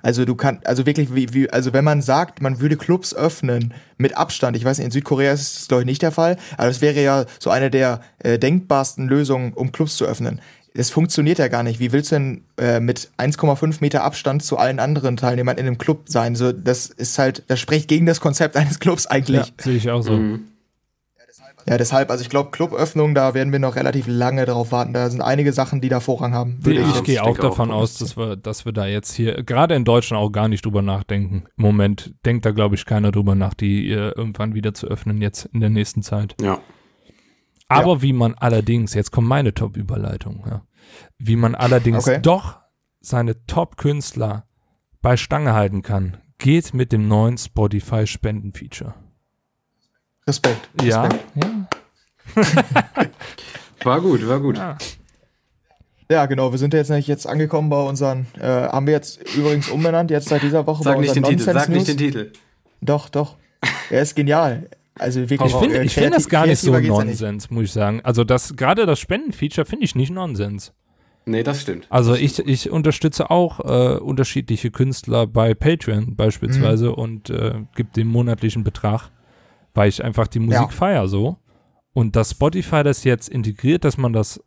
S3: Also du kannst, also wirklich, wie, wie, also wenn man sagt, man würde Clubs öffnen mit Abstand, ich weiß nicht, in Südkorea ist das glaube ich nicht der Fall, aber das wäre ja so eine der äh, denkbarsten Lösungen, um Clubs zu öffnen. Das funktioniert ja gar nicht. Wie willst du denn äh, mit 1,5 Meter Abstand zu allen anderen Teilnehmern in einem Club sein? So, das ist halt, das spricht gegen das Konzept eines Clubs eigentlich.
S4: sehe ich auch so.
S2: Mhm.
S3: Ja, deshalb, also ich glaube, Cluböffnung, da werden wir noch relativ lange drauf warten. Da sind einige Sachen, die da Vorrang haben.
S4: Ich,
S3: ich
S4: gehe auch
S2: denke auch,
S4: davon aus, dass wir, dass wir da jetzt hier, gerade in Deutschland auch gar nicht drüber nachdenken. Im Moment denkt da, glaube ich, keiner drüber nach, die äh, irgendwann wieder zu öffnen, jetzt in der nächsten Zeit.
S2: Ja.
S4: Aber wie man allerdings, jetzt kommt meine Top-Überleitung, ja, wie man allerdings
S3: Okay.
S4: doch seine Top-Künstler bei Stange halten kann, geht mit dem neuen Spotify-Spenden-Feature.
S3: Respekt.
S4: Ja,
S3: Respekt.
S4: ja,
S2: War gut, war gut.
S4: ja.
S3: Ja, genau. Wir sind ja jetzt nämlich jetzt angekommen bei unseren, äh, haben wir jetzt übrigens umbenannt, jetzt seit dieser Woche
S2: Sag
S3: bei
S2: nicht den
S3: unseren
S2: Titel, sag nicht den. Titel.
S3: Doch, doch. Er ist genial. Also wirklich.
S4: Ich finde
S3: äh,
S4: find das gar nicht so. Nonsens, muss ich sagen. Also das, gerade das Spenden-Feature finde ich nicht Nonsens.
S2: Nee, das stimmt.
S4: Also ich, ich unterstütze auch äh, unterschiedliche Künstler bei Patreon beispielsweise
S3: Mhm.
S4: und äh, gebe den monatlichen Betrag, weil ich einfach die Musik
S3: Ja.
S4: feier so. Und dass Spotify das jetzt integriert, dass man das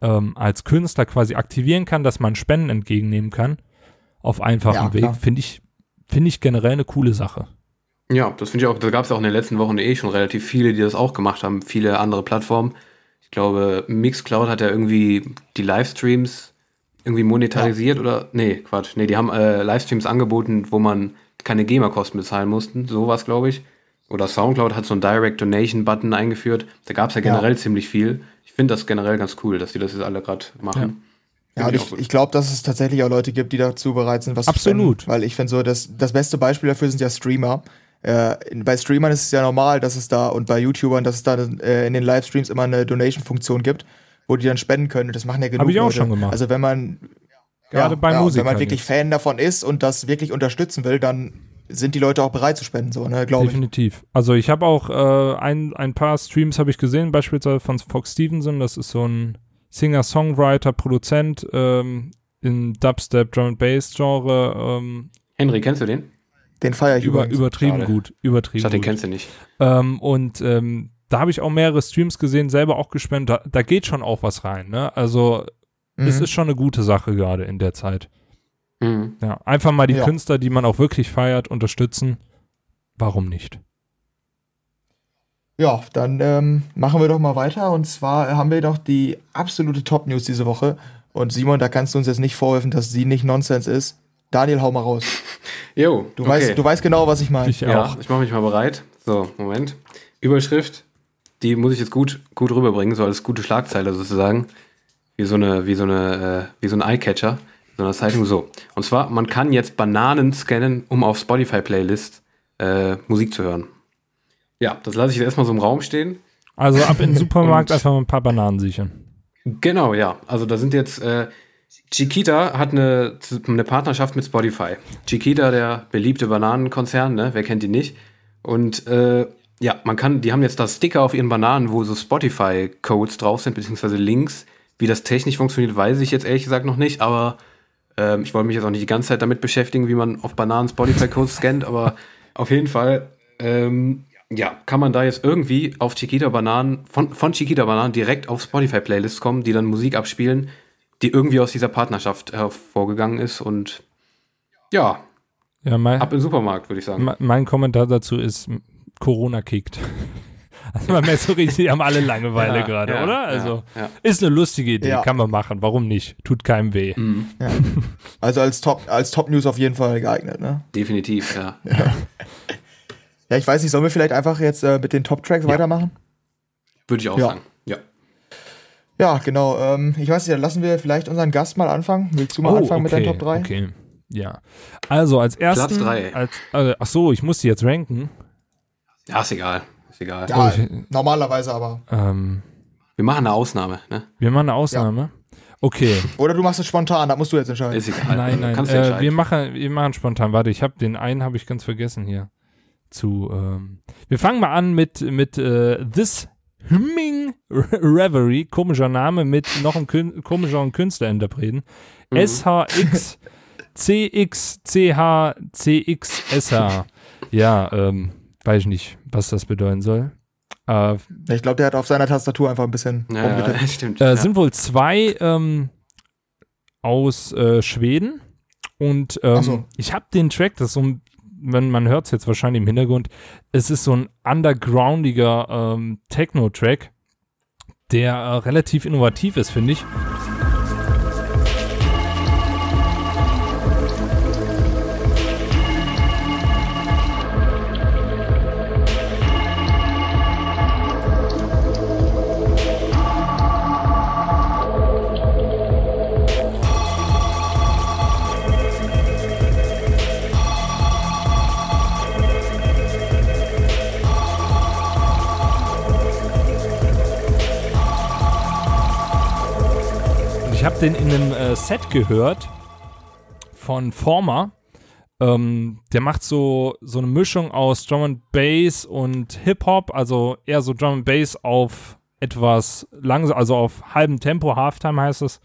S4: ähm, als Künstler quasi aktivieren kann, dass man Spenden entgegennehmen kann, auf einfachem
S3: Ja,
S4: Weg, finde ich, finde ich generell eine coole Sache.
S2: Ja, das finde ich auch, da gab es auch in den letzten Wochen eh schon relativ viele, die das auch gemacht haben, viele andere Plattformen. Ich glaube, Mixcloud hat ja irgendwie die Livestreams irgendwie monetarisiert oder, nee, Quatsch, nee, die haben äh, Livestreams angeboten, wo man keine GEMA-Kosten bezahlen mussten, sowas glaube ich. Oder Soundcloud hat so einen Direct Donation Button eingeführt. Da gab es ja generell ziemlich viel. Ich finde das generell ganz cool, dass die das jetzt alle gerade machen.
S3: Ja, und
S2: Find
S3: ich, ich glaube, dass es tatsächlich auch Leute gibt, die dazu bereit sind, was
S4: Absolut.
S3: zu spenden. Weil ich finde so, das, das beste Beispiel dafür sind ja Streamer. Äh, in- bei Streamern ist es ja normal, dass es da und bei YouTubern, dass es da äh, in den Livestreams immer eine Donation-Funktion gibt, wo die dann spenden können. Und Das machen ja genug
S4: Hab ich auch
S3: Leute.
S4: schon gemacht.
S3: Also wenn man
S4: Gerade bei
S3: ja,
S4: Musikern
S3: wenn man wirklich
S4: jetzt.
S3: Fan davon ist und das wirklich unterstützen will, dann sind die Leute auch bereit zu spenden, so, ne, glaube ich.
S4: Definitiv. Also ich habe auch äh, ein, ein paar Streams habe ich gesehen, beispielsweise von Fox Stevenson, das ist so ein Singer-Songwriter, Produzent ähm, in Dubstep, Drum and Bass Genre, ähm,
S2: Henry, kennst du den?
S3: Den feiere ich
S4: über, übertrieben
S2: Schade.
S4: gut,
S2: Ich
S4: übertrieben
S2: dachte, den kennst du nicht.
S4: Ähm, und ähm, da habe ich auch mehrere Streams gesehen, selber auch gespendet. Da, da geht schon auch was rein. Ne? Also es
S3: Mhm.
S4: ist schon eine gute Sache gerade in der Zeit.
S2: Mhm.
S4: Ja, einfach mal die
S3: Ja.
S4: Künstler, die man auch wirklich feiert, unterstützen. Warum nicht?
S3: Ja, dann ähm, machen wir doch mal weiter. Und zwar haben wir doch die absolute Top-News diese Woche. Und Simon, da kannst du uns jetzt nicht vorwerfen, dass sie nicht Nonsens ist. Daniel, hau mal raus.
S2: Jo,
S3: Du,
S2: okay.
S3: weißt, du weißt genau, was ich meine.
S4: Ich
S2: ja,
S4: auch.
S2: ich mache mich mal bereit. So, Moment. Überschrift, die muss ich jetzt gut, gut rüberbringen, so als gute Schlagzeile sozusagen. Wie so eine, wie so eine, äh, wie so ein Eyecatcher, so eine Zeitung so. Und zwar, man kann jetzt Bananen scannen, um auf Spotify-Playlist äh, Musik zu hören. Ja, das lasse ich jetzt erstmal so im Raum stehen.
S4: Also ab in den Supermarkt einfach mal ein paar Bananen sichern.
S2: Genau, ja. Also da sind jetzt, äh, Chiquita hat eine, eine Partnerschaft mit Spotify. Chiquita, der beliebte Bananenkonzern, ne? Wer kennt die nicht? Und äh, ja, man kann, die haben jetzt da Sticker auf ihren Bananen, wo so Spotify-Codes drauf sind, beziehungsweise Links. Wie das technisch funktioniert, weiß ich jetzt ehrlich gesagt noch nicht, aber ähm, ich wollte mich jetzt auch nicht die ganze Zeit damit beschäftigen, wie man auf Bananen Spotify-Codes scannt, aber auf jeden Fall, ähm, ja, kann man da jetzt irgendwie auf Chiquita Bananen, von, von Chiquita Bananen direkt auf Spotify-Playlists kommen, die dann Musik abspielen, die irgendwie aus dieser Partnerschaft hervorgegangen ist und ja,
S4: Ja, mein,
S2: ab den Supermarkt, würde ich sagen.
S4: me- mein Kommentar dazu ist, Corona kickt. Also man merkt so richtig, die haben alle Langeweile
S2: Ja,
S4: gerade,
S2: ja,
S4: oder? Also
S2: ja.
S4: ist eine lustige Idee,
S3: Ja.
S4: kann man machen. Warum nicht? Tut keinem weh.
S2: Mhm,
S3: Also als Top, als Top News auf jeden Fall geeignet, ne?
S2: definitiv, ja.
S3: Ja, ich weiß nicht, sollen wir vielleicht einfach jetzt äh, mit den Top Tracks weitermachen?
S2: Würde ich auch
S3: Ja.
S2: sagen. Ja.
S3: Ja, genau. Ähm, ich weiß nicht, dann lassen wir vielleicht unseren Gast mal anfangen. Willst du mal anfangen mit deinen Top 3?
S4: Oh, Okay, ja. Also als ersten,
S2: drei.
S4: Als, äh, ach so, ich muss die jetzt ranken.
S2: Ja, ist egal. Ist egal.
S3: Ja,
S4: ich-
S3: normalerweise aber.
S4: Ähm,
S2: Wir machen eine Ausnahme, ne?
S4: wir machen eine Ausnahme. Okay,
S3: Oder du machst es spontan, da musst du jetzt entscheiden.
S2: Ist egal.
S4: nein, nein.
S2: Kannst du
S4: Äh,
S2: entscheiden.
S4: wir machen, wir machen spontan. Warte, ich habe den einen habe ich ganz vergessen hier. Zu. Ähm, wir fangen mal an mit mit äh, This Humming Reverie, komischer Name mit noch einem Kün komischeren Künstlerinterpreten.
S2: Mhm.
S4: SHX CX CH CX SH. Ja, ähm, weiß ich nicht, was das bedeuten soll. Äh,
S3: Ich glaube, der hat auf seiner Tastatur einfach ein bisschen
S2: ja, ja, stimmt.
S4: äh,
S2: ja.
S4: sind wohl zwei ähm, aus äh, Schweden. Und ähm,
S3: so.
S4: ich habe den Track, das ist so ein, wenn man hört es jetzt wahrscheinlich im Hintergrund, es ist so ein undergroundiger ähm, Techno-Track, der äh, relativ innovativ ist, finde ich. Den in einem äh, Set gehört von Former. Ähm, der macht so, so eine Mischung aus Drum and Bass und Hip-Hop, also eher so Drum and Bass auf etwas langsam, also auf halbem Tempo, Halftime heißt es.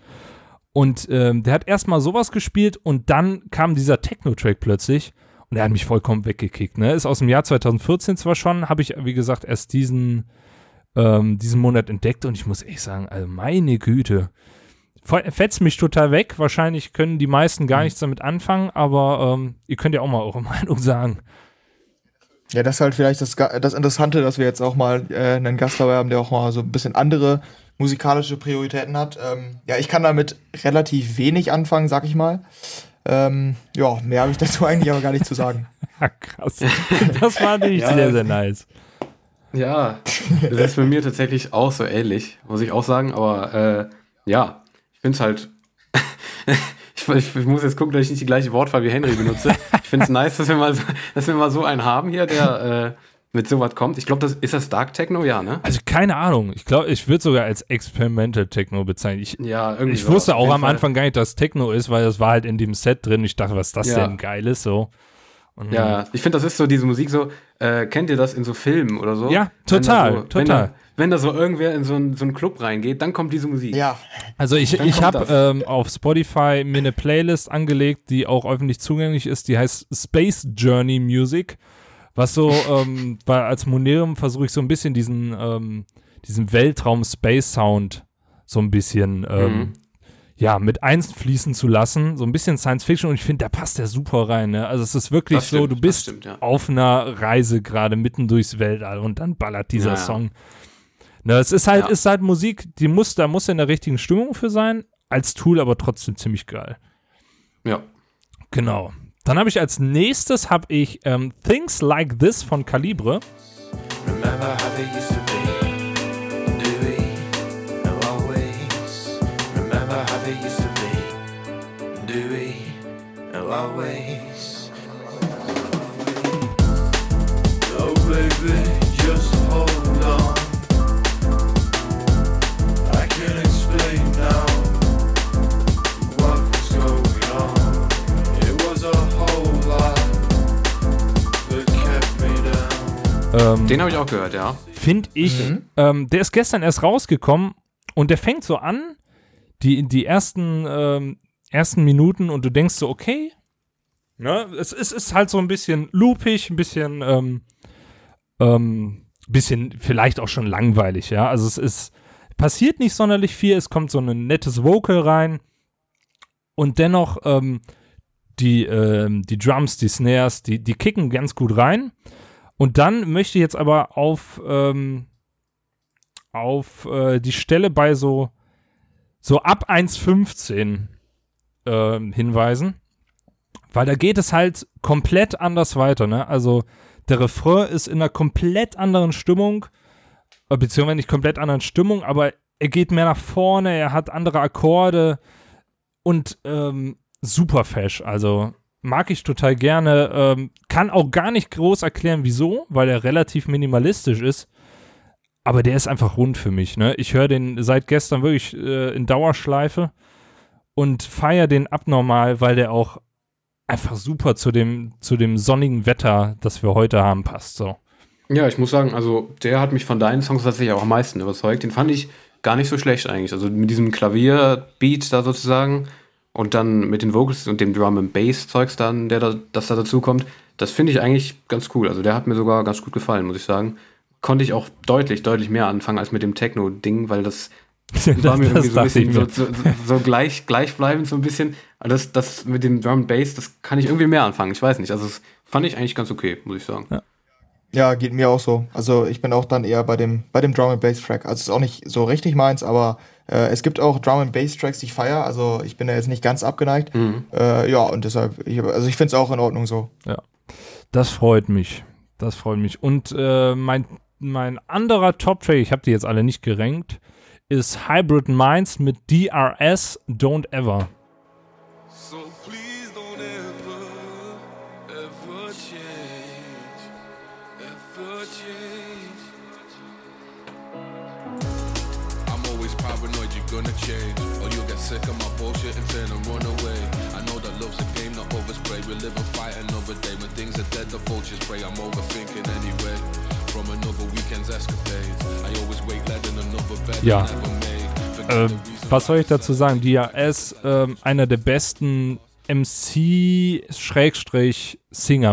S4: Und ähm, der hat erstmal sowas gespielt und dann kam dieser Techno-Track plötzlich und der hat mich vollkommen weggekickt. Ne? Ist aus dem Jahr 2014 zwar schon, habe ich, wie gesagt, erst diesen, ähm, diesen Monat entdeckt und ich muss echt sagen, also meine Güte. Fe- Fetzt mich total weg. Wahrscheinlich können die meisten gar nichts damit anfangen, aber ähm, ihr könnt ja auch mal eure Meinung sagen.
S3: Ja, das ist halt vielleicht das, das Interessante, dass wir jetzt auch mal äh, einen Gast dabei haben, der auch mal so ein bisschen andere musikalische Prioritäten hat. Ähm, ja, ich kann damit relativ wenig anfangen, sag ich mal. Ähm, ja, mehr habe ich dazu eigentlich aber gar nicht zu sagen.
S4: Ja, krass. Das fand ich
S2: Ja.
S4: sehr, sehr nice.
S2: Ja, das ist bei mir tatsächlich auch so ähnlich, muss ich auch sagen. Aber äh, ja, ich finde es halt. ich, ich, ich muss jetzt gucken, dass ich nicht die gleiche Wortwahl wie Henry benutze. Ich finde es nice, dass wir, mal so, dass wir mal so einen haben hier, der äh, mit sowas kommt. Ich glaube, das ist das Dark Techno, ja, ne?
S4: Also keine Ahnung. Ich glaube, ich würde sogar als Experimental Techno bezeichnen. Ich,
S2: Ja, irgendwie.
S4: ich
S2: sowas.
S4: wusste auch am
S2: Fall.
S4: Anfang gar nicht, dass Techno ist, weil das war halt in dem Set drin. Ich dachte, was ist das
S2: Ja.
S4: denn Geiles so. Und,
S2: Ja, ich finde, das ist so diese Musik so, äh, kennt ihr das in so Filmen oder so?
S4: Ja,
S2: Wenn da
S4: total,
S2: so, Wenn
S4: total.
S2: da, wenn da so irgendwer in so einen so einen Club reingeht, dann kommt diese Musik.
S3: Ja,
S4: Also ich,
S2: Dann
S4: ich habe ähm, auf Spotify mir eine Playlist angelegt, die auch öffentlich zugänglich ist. Die heißt Space Journey Music. Was so, ähm, weil als Monerium versuche ich so ein bisschen diesen, ähm, diesen Weltraum-Space-Sound so ein bisschen ähm,
S2: Mhm.
S4: Ja, mit einfließen zu lassen. So ein bisschen Science Fiction und ich finde, da passt der super rein. Ne? Also es ist wirklich
S2: Das
S4: so,
S2: stimmt,
S4: du bist
S2: stimmt, ja.
S4: auf einer Reise gerade mitten durchs Weltall und dann ballert dieser
S2: Ja, ja.
S4: Song. Ne, es ist halt,
S2: Ja.
S4: ist halt Musik, die muss, da muss in der richtigen Stimmung für sein, als Tool aber trotzdem ziemlich geil.
S2: Ja.
S4: Genau. Dann habe ich als nächstes habe ich ähm, Things Like This von Calibre.
S5: Remember how they used to No, always. Oh, baby, just hold on. I can't explain now what was going on. It was a whole lot that kept me down.
S4: Ähm,
S2: Den habe ich auch gehört, ja.
S4: Finde ich. Ähm, der ist gestern erst rausgekommen und der fängt so an, die, die ersten, ähm, ersten Minuten und du denkst so, okay. Ne? Es, es ist halt so ein bisschen loopig, ein bisschen, ähm, ähm, bisschen vielleicht auch schon langweilig, ja. Also es ist, passiert nicht sonderlich viel, es kommt so ein nettes Vocal rein und dennoch ähm, die, ähm, die Drums, die Snares, die, die kicken ganz gut rein. Und dann möchte ich jetzt aber auf, ähm, auf äh, die Stelle bei so, so ab 1,15 ähm, hinweisen. Weil da geht es halt komplett anders weiter, ne? Also der Refrain ist in einer komplett anderen Stimmung, äh, beziehungsweise nicht komplett anderen Stimmung, aber er geht mehr nach vorne, er hat andere Akkorde und ähm, super fesch. Also mag ich total gerne. Ähm, kann auch gar nicht groß erklären, wieso, weil er relativ minimalistisch ist. Aber der ist einfach rund für mich. Ne? Ich höre den seit gestern wirklich äh, in Dauerschleife und feiere den abnormal, weil der auch einfach super zu dem, zu dem sonnigen Wetter, das wir heute haben, passt. So.
S2: Ja, ich muss sagen, also der hat mich von deinen Songs tatsächlich auch am meisten überzeugt. Den fand ich gar nicht so schlecht eigentlich. Also mit diesem Klavierbeat da sozusagen und dann mit den Vocals und dem Drum and Bass Zeugs dann, der da, das da dazu kommt, das finde ich eigentlich ganz cool. Also der hat mir sogar ganz gut gefallen, muss ich sagen. Konnte ich auch deutlich, deutlich mehr anfangen als mit dem Techno-Ding, weil das war mir irgendwie so ein bisschen so, so, so gleich, gleichbleibend so ein bisschen. Aber das, das mit dem Drum and Bass, das kann ich irgendwie mehr anfangen. Ich weiß nicht. Also das fand ich eigentlich ganz okay, muss ich sagen.
S3: Ja, geht mir auch so. Also ich bin auch dann eher bei dem, bei dem Drum and Bass Track. Also es ist auch nicht so richtig meins, aber äh, es gibt auch Drum and Bass Tracks, die ich feiere. Also ich bin da jetzt nicht ganz abgeneigt. Äh, ja, und deshalb, ich, also ich finde es auch in Ordnung so.
S4: Das freut mich. Das freut mich. Und äh, mein, mein anderer Top-Track, ich habe die jetzt alle nicht gerankt, ist Hybrid Minds mit DRS Don't Ever.
S5: So please don't ever, ever change, ever change. I'm always paranoid you're gonna change, or you'll get sick of my bullshit and turn and run away. I know that love's a game, not overspray. We live and fight another day. When things are dead, the vultures spray. I'm overthinking anyway.
S4: Ja.
S5: Reason
S4: was soll ich dazu sagen? DRS, ähm, einer der besten MC-Singer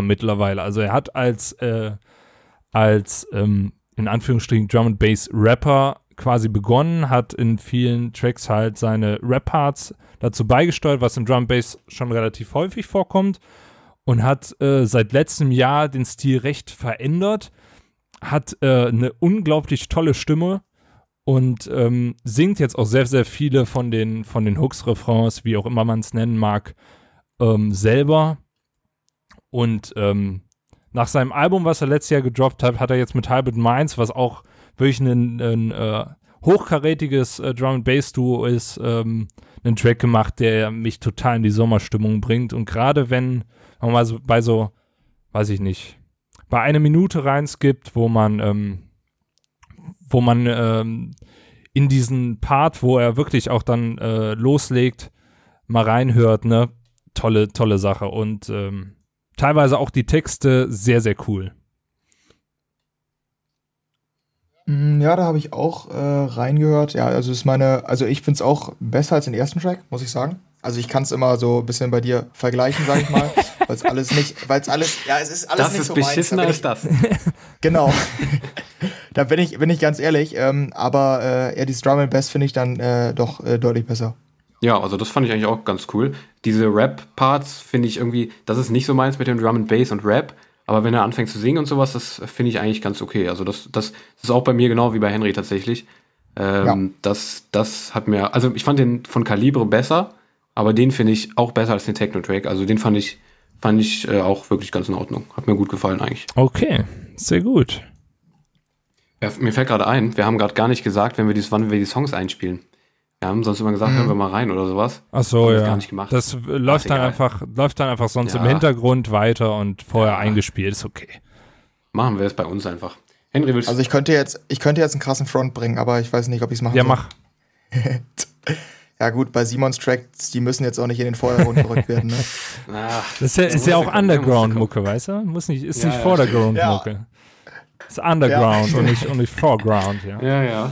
S4: mittlerweile. Also er hat als, äh, als ähm, in Anführungsstrichen Drum and Bass Rapper quasi begonnen, hat in vielen Tracks halt seine Rap-Parts dazu beigesteuert, was im Drum and Bass schon relativ häufig vorkommt und hat äh, seit letztem Jahr den Stil recht verändert, hat äh, eine unglaublich tolle Stimme und ähm, singt jetzt auch sehr, sehr viele von den, von den Hooks, Refrains, wie auch immer man es nennen mag, ähm, selber. Und ähm, nach seinem Album, was er letztes Jahr gedroppt hat, hat er jetzt mit Hybrid Minds, was auch wirklich ein, ein äh, hochkarätiges äh, Drum and Bass Duo ist, ähm, einen Track gemacht, der mich total in die Sommerstimmung bringt. Und gerade wenn man mal so bei so, weiß ich nicht, bei einer Minute reinskippt, wo man ähm, wo man ähm, in diesen Part, wo er wirklich auch dann äh, loslegt, mal reinhört, ne? Tolle, tolle Sache. Und ähm, teilweise auch die Texte sehr, sehr cool.
S3: Mm, Ja, da habe ich auch äh, reingehört. Ja, also ist meine, also ich finde es auch besser als den ersten Track, muss ich sagen. Also ich kann es immer so ein bisschen bei dir vergleichen, sag ich mal, weil es alles nicht, weil es alles, ja, es ist alles
S2: Das
S3: nicht
S2: ist
S3: so meins. Da
S2: beschissener als das.
S3: Genau. da bin ich, bin ich ganz ehrlich. Ähm, aber äh, ja, dieses Drum and Bass finde ich dann äh, doch äh, deutlich besser.
S2: Ja, also das fand ich eigentlich auch ganz cool. Diese Rap-Parts finde ich irgendwie, das ist nicht so meins mit dem Drum and Bass und Rap, aber wenn er anfängt zu singen und sowas, das finde ich eigentlich ganz okay. Also das, das ist auch bei mir genau wie bei Henry tatsächlich. Ähm, das, das hat mir, also ich fand den von Kalibre besser, aber den finde ich auch besser als den Techno-Track. Also den fand ich, fand ich äh, auch wirklich ganz in Ordnung. Hat mir gut gefallen eigentlich.
S4: Okay, sehr gut.
S2: Ja, mir fällt gerade ein, wir haben gerade gar nicht gesagt, wenn wir dies, wann wir die Songs einspielen. Wir haben sonst immer gesagt, hören wir mal rein oder sowas.
S4: Ach so, ja.
S2: gar nicht gemacht.
S4: Das läuft dann
S2: egal.
S4: einfach, läuft dann einfach sonst im
S2: Ja.
S4: Hintergrund weiter und vorher
S2: Ja.
S4: eingespielt. Ist okay.
S2: Machen wir es bei uns einfach. Henry, willst
S3: Also ich könnte jetzt, ich könnte jetzt einen krassen Front bringen, aber ich weiß nicht, ob ich es machen
S4: Ja,
S3: soll.
S4: mach.
S3: Ja gut, bei Simons Tracks, die müssen jetzt auch nicht in den Vordergrund gerückt werden. Ne?
S2: Ah,
S4: Das ist ja, ist ja auch Underground-Mucke, weißt du? Muss nicht, ist
S2: Ja,
S4: nicht
S2: ja.
S4: Vordergrund-Mucke. Ist Underground
S3: Ja.
S4: und, nicht, und nicht Foreground, ja.
S2: ja, ja.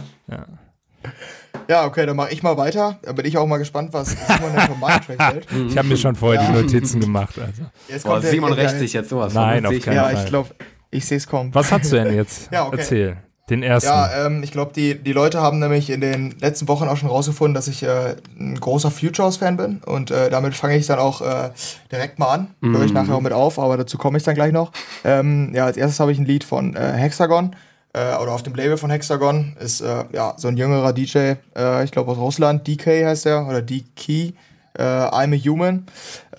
S3: Ja, okay, dann mache ich mal weiter. Da bin ich auch mal gespannt, was Simon denn von meinem Track hält.
S4: Ich habe mir schon vorher die. Notizen gemacht. Also.
S3: Jetzt
S2: Boah, Simon rächt sich jetzt sowas.
S4: Nein,
S2: von,
S4: auf keinen
S2: ja.
S3: Ja,
S4: Fall.
S3: ich glaube, ich sehe es kommen.
S4: Was hast du denn jetzt?
S3: Ja, okay.
S4: Erzähl. Den ersten.
S3: Ja, ähm, ich glaube, die, die Leute haben nämlich in den letzten Wochen auch schon rausgefunden, dass ich äh, ein großer Futures-Fan bin. Und äh, damit fange ich dann auch äh, direkt mal an. Höre ich nachher auch mit auf, aber dazu komme ich dann gleich noch. Ähm, ja, als erstes habe ich ein Lied von äh, Hexagon. Äh, oder auf dem Label von Hexagon ist äh, ja so ein jüngerer DJ, ich glaube aus Russland, DK heißt er, oder DK. I'm a Human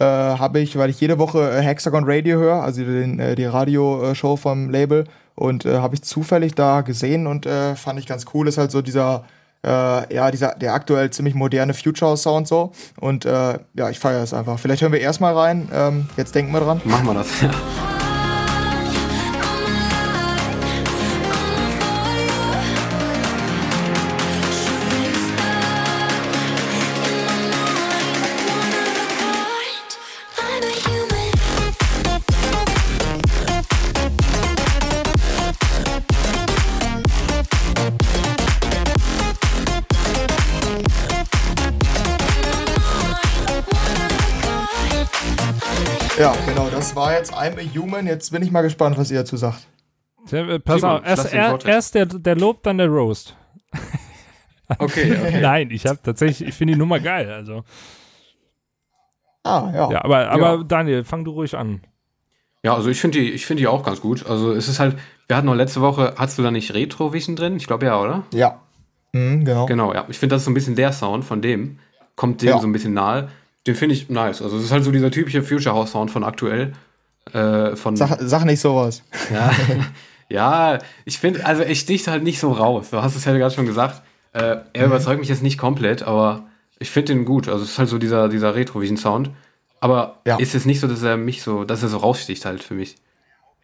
S3: habe ich, weil ich jede Woche Hexagon Radio höre, also den, die Radioshow vom Label und äh, habe ich zufällig da gesehen und äh, fand ich ganz cool. Ist halt so dieser, äh, ja, dieser, der aktuell ziemlich moderne Future Sound so und äh, ja, ich feiere es einfach. Vielleicht hören wir erstmal rein. Ähm, jetzt denken wir dran.
S2: Machen wir das. Ja.
S6: I'm a Human.
S3: Jetzt bin ich mal gespannt, was ihr dazu sagt.
S4: Der, äh, pass
S2: Simon,
S4: auf, erst, er, erst der, der Lob, dann der Roast.
S2: Okay, okay.
S4: Nein, ich habe tatsächlich, ich finde die Nummer geil. Also.
S3: Ah, ja.
S4: Ja, aber, aber
S2: Ja.
S4: Daniel, fang du ruhig an.
S2: Ja, also ich finde die, ich finde die auch ganz gut. Also es ist halt, wir hatten noch letzte Woche, hattest du da nicht Retro-Vision drin? Ich glaube ja, oder?
S3: Ja. Mhm, genau.
S2: Genau, ja. Ich finde, das ist so ein bisschen der Sound von dem. Kommt dem
S3: Ja.
S2: so ein bisschen nahe. Den finde ich nice. Also es ist halt so dieser typische Future House Sound von aktuell. Äh, von,
S3: Sag, sag nicht sowas.
S2: ja, ja, ich finde, also ich dichte halt nicht so raus. Du hast es ja gerade schon gesagt. Äh, er überzeugt mich jetzt nicht komplett, aber ich finde den gut. Also es ist halt so dieser, dieser Retro-Vision-Sound. Aber
S3: Ja.
S2: ist es nicht so, dass er mich so, dass er so raussticht halt für mich.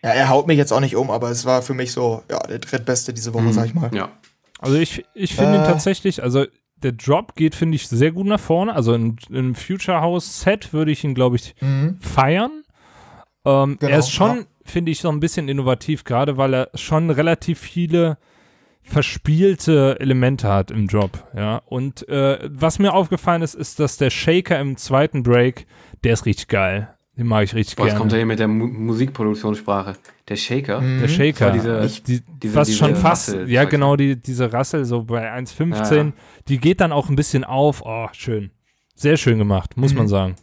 S3: Ja, er haut mich jetzt auch nicht um, aber es war für mich so, ja, der drittbeste diese Woche, sag ich mal.
S2: Ja.
S4: Also ich, ich finde ihn
S3: Äh.
S4: tatsächlich, also der Drop geht, finde ich, sehr gut nach vorne. Also in, in einem Future House Set würde ich ihn, glaube ich, feiern. Ähm,
S3: Genau,
S4: er ist schon,
S3: ja.
S4: finde ich, so ein bisschen innovativ, gerade weil er schon relativ viele verspielte Elemente hat im Drop. Ja. Und äh, was mir aufgefallen ist, ist, dass der Shaker im zweiten Break, der ist richtig geil. Den mag ich richtig
S2: Boah, jetzt kommt er
S4: gerne.
S2: hier mit der Mu Musikproduktionssprache. Der Shaker.
S4: Der Shaker,
S2: diese-
S4: ich, die,
S2: diese-
S4: was
S2: diese
S4: schon fast,
S2: Rassel-
S4: ja genau, die, diese Rassel so bei 1,15,
S2: Ja, ja.
S4: die geht dann auch ein bisschen auf. Oh, schön. Sehr schön gemacht, muss
S2: Mhm.
S4: man sagen.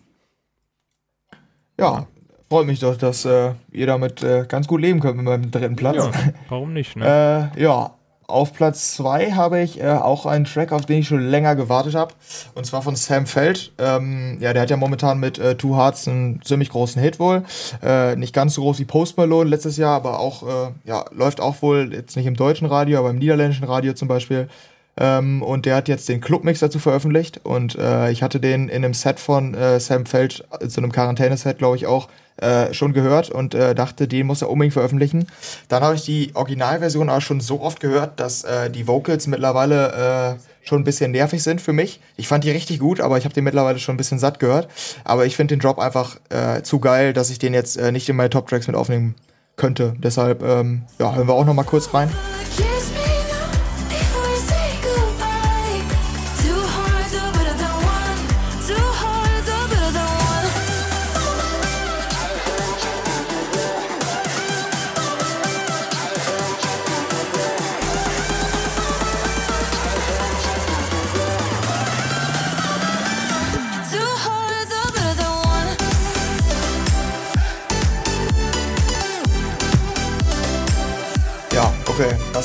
S3: Ja, freut mich doch, dass äh, ihr damit äh, ganz gut leben könnt mit meinem dritten Platz.
S2: Ja.
S4: Warum nicht, ne?
S3: Äh, ja, auf Platz 2 habe ich äh, auch einen Track, auf den ich schon länger gewartet habe. Und zwar von Sam Feld. Ähm, ja, der hat ja momentan mit äh, Two Hearts einen ziemlich großen Hit wohl. Äh, nicht ganz so groß wie Post Malone letztes Jahr, aber auch, äh, ja, läuft auch wohl jetzt nicht im deutschen Radio, aber im niederländischen Radio zum Beispiel. Ähm, und der hat jetzt den Clubmix dazu veröffentlicht. Und äh, ich hatte den in einem Set von äh, Sam Feld, äh, zu einem Quarantäne-Set, glaube ich, auch äh, schon gehört und äh, dachte, den muss er unbedingt veröffentlichen. Dann habe ich die Originalversion auch schon so oft gehört, dass äh, die Vocals mittlerweile äh, schon ein bisschen nervig sind für mich. Ich fand die richtig gut, aber ich habe den mittlerweile schon ein bisschen satt gehört. Aber ich finde den Drop einfach äh, zu geil, dass ich den jetzt äh, nicht in meine Top-Tracks mit aufnehmen könnte. Deshalb ähm, ja, hören wir auch noch mal kurz rein.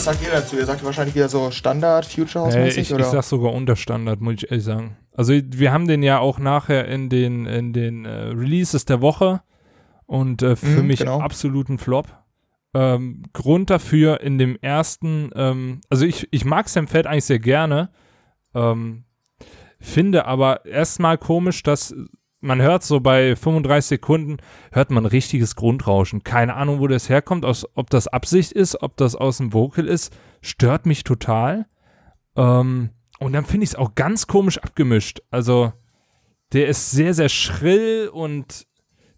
S3: Was sagt ihr dazu? Ihr sagt wahrscheinlich wieder so Standard, Future House
S4: Hey,
S3: mäßig,
S4: ich, ich
S3: oder?
S4: sag sogar Unterstandard, muss ich ehrlich sagen. Also wir haben den ja auch nachher in den, in den äh, Releases der Woche und äh, für
S3: Mhm,
S4: mich
S3: genau.
S4: absoluten Flop. Ähm, Grund dafür in dem ersten, ähm, also ich, ich mag Sam Feld eigentlich sehr gerne, ähm, finde aber erstmal komisch, dass man hört so bei 35 Sekunden, hört man richtiges Grundrauschen. Keine Ahnung, wo das herkommt, aus, ob das Absicht ist, ob das aus dem Vocal ist, stört mich total. Ähm, und dann finde ich es auch ganz komisch abgemischt. Also, der ist sehr, sehr schrill und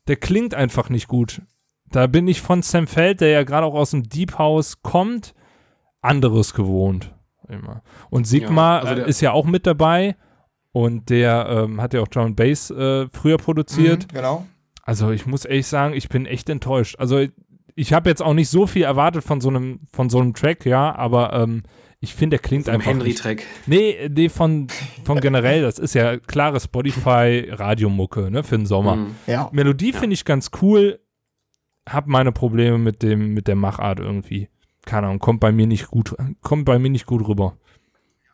S4: der klingt einfach nicht gut. Da bin ich von Sam Feld, der ja gerade auch aus dem Deep House kommt, anderes gewohnt. Immer. Und Sigma
S2: Ja, also
S4: ist ja auch mit dabei und der ähm, hat ja auch Drum and Bass äh, früher produziert.
S3: Mhm, genau.
S4: Also ich muss ehrlich sagen, ich bin echt enttäuscht. Also ich habe jetzt auch nicht so viel erwartet von so einem, von so einem Track, ja, aber ähm, ich finde, der klingt
S2: Vom
S4: einfach.
S2: Henry-Track.
S4: Nee, nee, von, von generell, das ist ja klare Spotify-Radiomucke, ne, für den Sommer.
S2: Mhm.
S3: Ja.
S4: Melodie finde ich ganz cool, hab meine Probleme mit dem, mit der Machart irgendwie. Keine Ahnung, kommt bei mir nicht gut, kommt bei mir nicht gut rüber.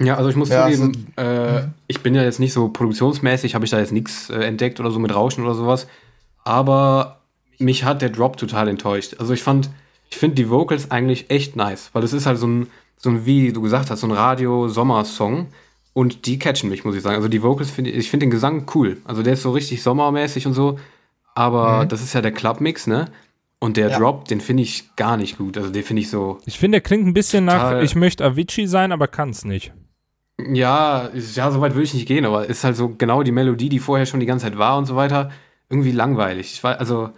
S2: Ja, also ich muss
S3: Ja,
S2: zugeben, äh, ich bin ja jetzt nicht so produktionsmäßig, habe ich da jetzt nichts äh, entdeckt oder so mit Rauschen oder sowas. Aber mich hat der Drop total enttäuscht. Also ich fand, ich finde die Vocals eigentlich echt nice, weil es ist halt so ein, so ein, wie du gesagt hast, so ein Radio-Sommer-Song. Und die catchen mich, muss ich sagen. Also die Vocals finde ich, ich finde den Gesang cool. Also der ist so richtig sommermäßig und so. Aber das ist ja der Club-Mix, ne? Und der
S3: Ja.
S2: Drop, den finde ich gar nicht gut. Also den finde ich so,
S4: Ich finde, der klingt ein bisschen nach, ich möchte Avicii sein, aber kann's nicht.
S2: Ja, ja, so weit würde ich nicht gehen, aber ist halt so genau die Melodie, die vorher schon die ganze Zeit war und so weiter, irgendwie langweilig. Ich weiß, also,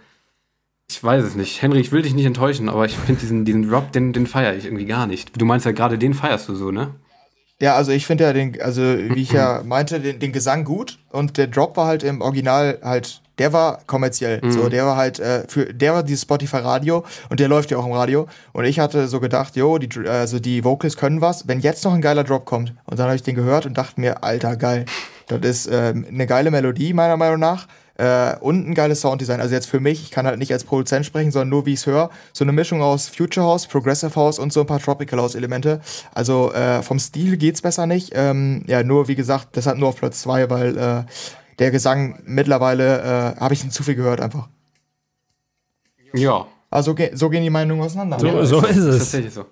S2: ich weiß es nicht. Henry, ich will dich nicht enttäuschen, aber ich finde diesen, diesen Drop, den, den feiere ich irgendwie gar nicht. Du meinst ja gerade, den feierst du so, ne?
S3: Ja, also ich finde ja den, also wie ich ja meinte, den, den Gesang gut und der Drop war halt im Original halt, der war kommerziell. So, der war halt, äh, für, der war dieses Spotify Radio und der läuft ja auch im Radio. Und ich hatte so gedacht, jo, die, also die Vocals können was, wenn jetzt noch ein geiler Drop kommt. Und dann habe ich den gehört und dachte mir, alter, geil. Das ist ähm, eine geile Melodie, meiner Meinung nach. Äh, und ein geiles Sounddesign. Also jetzt für mich, ich kann halt nicht als Produzent sprechen, sondern nur wie ich es höre. So eine Mischung aus Future House, Progressive House und so ein paar Tropical House Elemente. Also äh, vom Stil geht's besser nicht. Ähm, ja, nur wie gesagt, deshalb nur auf Platz zwei, weil äh, der Gesang mittlerweile äh, habe ich ihn zu viel gehört einfach.
S2: Ja,
S3: Also so gehen die Meinungen auseinander.
S4: So,
S3: Ja,
S4: so ist
S2: ist
S4: es.
S2: tatsächlich so.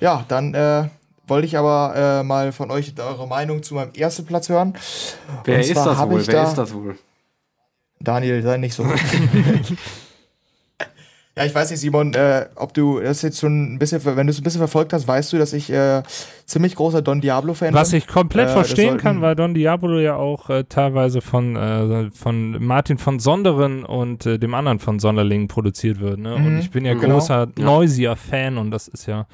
S3: Ja, dann äh, wollte ich aber äh, mal von euch eure Meinung zu meinem ersten Platz hören.
S2: Wer ist das
S3: hab
S2: wohl?
S3: ich
S2: Wer
S3: da-
S2: ist das wohl?
S3: Daniel, sei nicht so. ja, ich weiß nicht, Simon, äh, ob du das jetzt schon ein bisschen, wenn du es ein bisschen verfolgt hast, weißt du, dass ich äh, ziemlich großer Don Diablo-Fan
S4: Was
S3: bin.
S4: ich komplett
S3: Äh,
S4: verstehen kann, weil Don Diablo ja auch äh, teilweise von, äh, von Martin von Sonderen und äh, dem anderen von Sonderling produziert wird. Ne? und
S3: Mhm,
S4: ich bin ja
S3: genau.
S4: großer
S2: Ja.
S4: Noisier-Fan und das ist ja.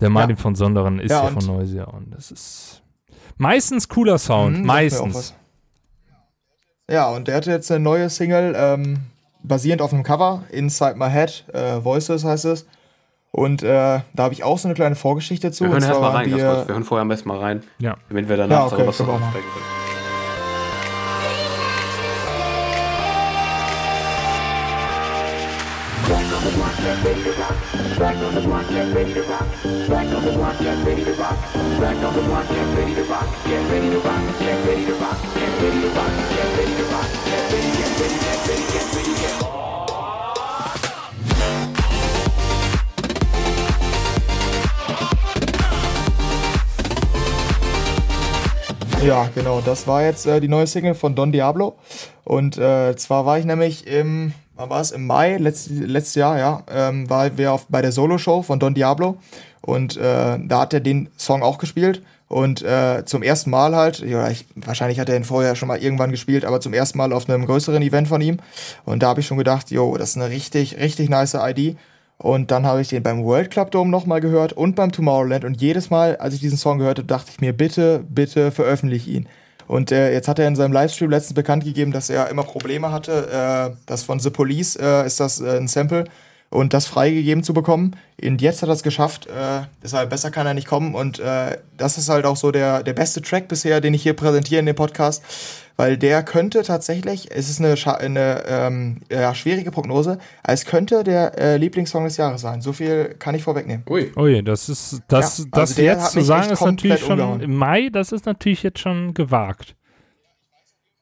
S4: Der Martin von Sonderen ist ja,
S3: Ja,
S4: von
S3: und-
S4: Noisier und das ist meistens cooler Sound.
S3: Mhm, mir auch
S4: meistens.
S3: was. Ja, und der hatte jetzt eine neue Single, ähm, basierend auf einem Cover, Inside My Head, äh, Voices heißt es. Und äh, da habe ich auch so eine kleine Vorgeschichte zu.
S2: Wir hören
S3: und
S2: erst
S3: zwar
S2: mal rein,
S3: wir,
S2: Wir hören vorher am besten mal rein,
S4: Ja.
S2: damit wir danach
S3: Ja, okay,
S2: darüber
S3: können wir auch
S2: sprechen können.
S3: Ja, genau. Das war jetzt äh, die neue Single von Don Diablo. Und äh, zwar war ich nämlich im, wann war es? Im Mai letzt, letztes Jahr, ja, ähm, war wir auf, bei der Solo-Show von Don Diablo. Und äh, da hat er den Song auch gespielt. Und äh, zum ersten Mal halt, ja, ich, wahrscheinlich hat er ihn vorher schon mal irgendwann gespielt, aber zum ersten Mal auf einem größeren Event von ihm. Und da habe ich schon gedacht, jo, das ist eine richtig, richtig nice ID. Und dann habe ich den beim World Club Dome nochmal gehört und beim Tomorrowland. Und jedes Mal, als ich diesen Song gehört habe, dachte ich mir, bitte, bitte veröffentliche ihn. Und äh, jetzt hat er in seinem Livestream letztens bekannt gegeben, dass er immer Probleme hatte. Äh, das von The Police äh, ist das äh, ein Sample, und das freigegeben zu bekommen. Und jetzt hat er es geschafft. Äh, deshalb besser kann er nicht kommen. Und äh, das ist halt auch so der, der beste Track bisher, den ich hier präsentiere in dem Podcast. Weil der könnte tatsächlich, es ist eine, eine ähm, ja, schwierige Prognose, es könnte der äh, Lieblingssong des Jahres sein. So viel kann ich vorwegnehmen.
S2: Ui.
S4: Oh je, das ist, das,
S3: Ja, also
S4: das
S3: der
S4: jetzt zu sagen, ist natürlich schon
S3: umgehauen.
S4: im Mai, das ist natürlich jetzt schon gewagt.